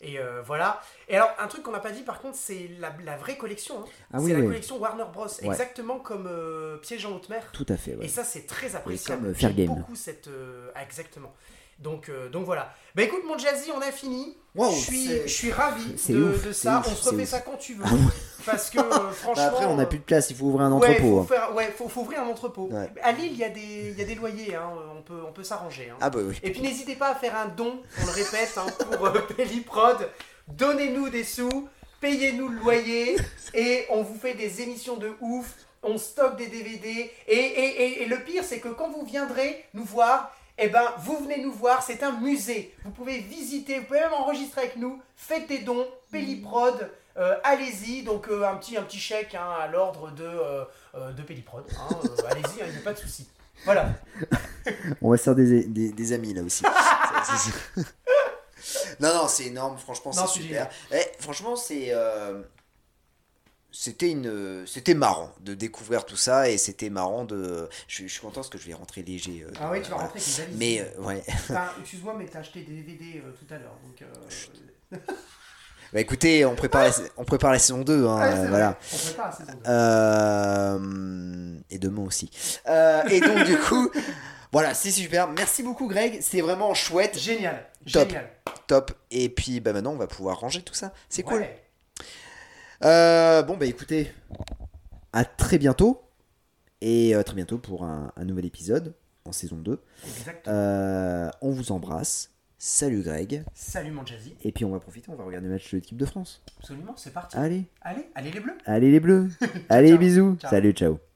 Et euh, voilà. Et alors, un truc qu'on n'a pas dit par contre, c'est la, la vraie collection. hein. Ah c'est oui, la oui. collection Warner Bros. Ouais. Exactement comme euh, Piège en haute mer. Tout à fait. ouais. Et ça, c'est très appréciable. comme, euh, Fair J'aime beaucoup cette. ah, exactement. Donc, euh, donc voilà. Bah écoute, mon Jazzy, on a fini. Wow, je, suis, ravi de, de ça. ouf, on se refait ça quand tu veux. Ah ouais. Parce que euh, franchement. Bah, après, on n'a plus de place, il faut ouvrir un Ouais, entrepôt. faut, hein. faire, ouais, faut, faut ouvrir un entrepôt. Ouais. À Lille, il y, a des- y a des loyers, hein, on peut, on peut s'arranger. hein. Ah bah oui. Et puis n'hésitez pas à faire un don, on le répète, hein, pour euh, Pelliprod. Donnez-nous des sous, payez-nous le loyer, et on vous fait des émissions de ouf, on stocke des DVD. Et, et- et- et le pire, c'est que quand vous viendrez nous voir, eh ben, vous venez nous voir, c'est un musée. Vous pouvez visiter, vous pouvez même enregistrer avec nous, faites des dons, Pelliprod. Euh, allez-y, donc euh, un, petit, un petit chèque hein, à l'ordre de, euh, euh, de Pelliprod. hein, allez-y, il n'y a pas de souci. Voilà. On va se faire des, des, des amis là aussi. Non, non, c'est énorme, franchement, c'est super. Eh, franchement, c'est. C'était une, c'était marrant de découvrir tout ça et c'était marrant de. Je, suis- je suis content parce que je vais rentrer léger. Ah oui, tu vas rentrer avec une valise. Mais ouais. Excuse-moi, mais t'as acheté des DVD tout à l'heure. Donc, Bah écoutez, on prépare, la, on prépare la saison 2 hein, voilà. On prépare la saison 2. Euh, et demain aussi. Euh, et donc du coup, voilà, c'est super. Merci beaucoup Greg, c'est vraiment chouette, Génial. Top. Génial. top. Et puis bah maintenant on va pouvoir ranger tout ça. C'est cool. Ouais. Euh, bon bah écoutez, à très bientôt et euh, très bientôt pour un, un nouvel épisode en saison 2. Exactement. Euh, on vous embrasse. Salut Greg. Salut mon Jazzy. Et puis on va profiter, on va regarder le match de l'équipe de France. Absolument, c'est parti. Allez, Allez, allez les bleus. allez les bleus. allez ciao. bisous. Ciao. Salut, ciao.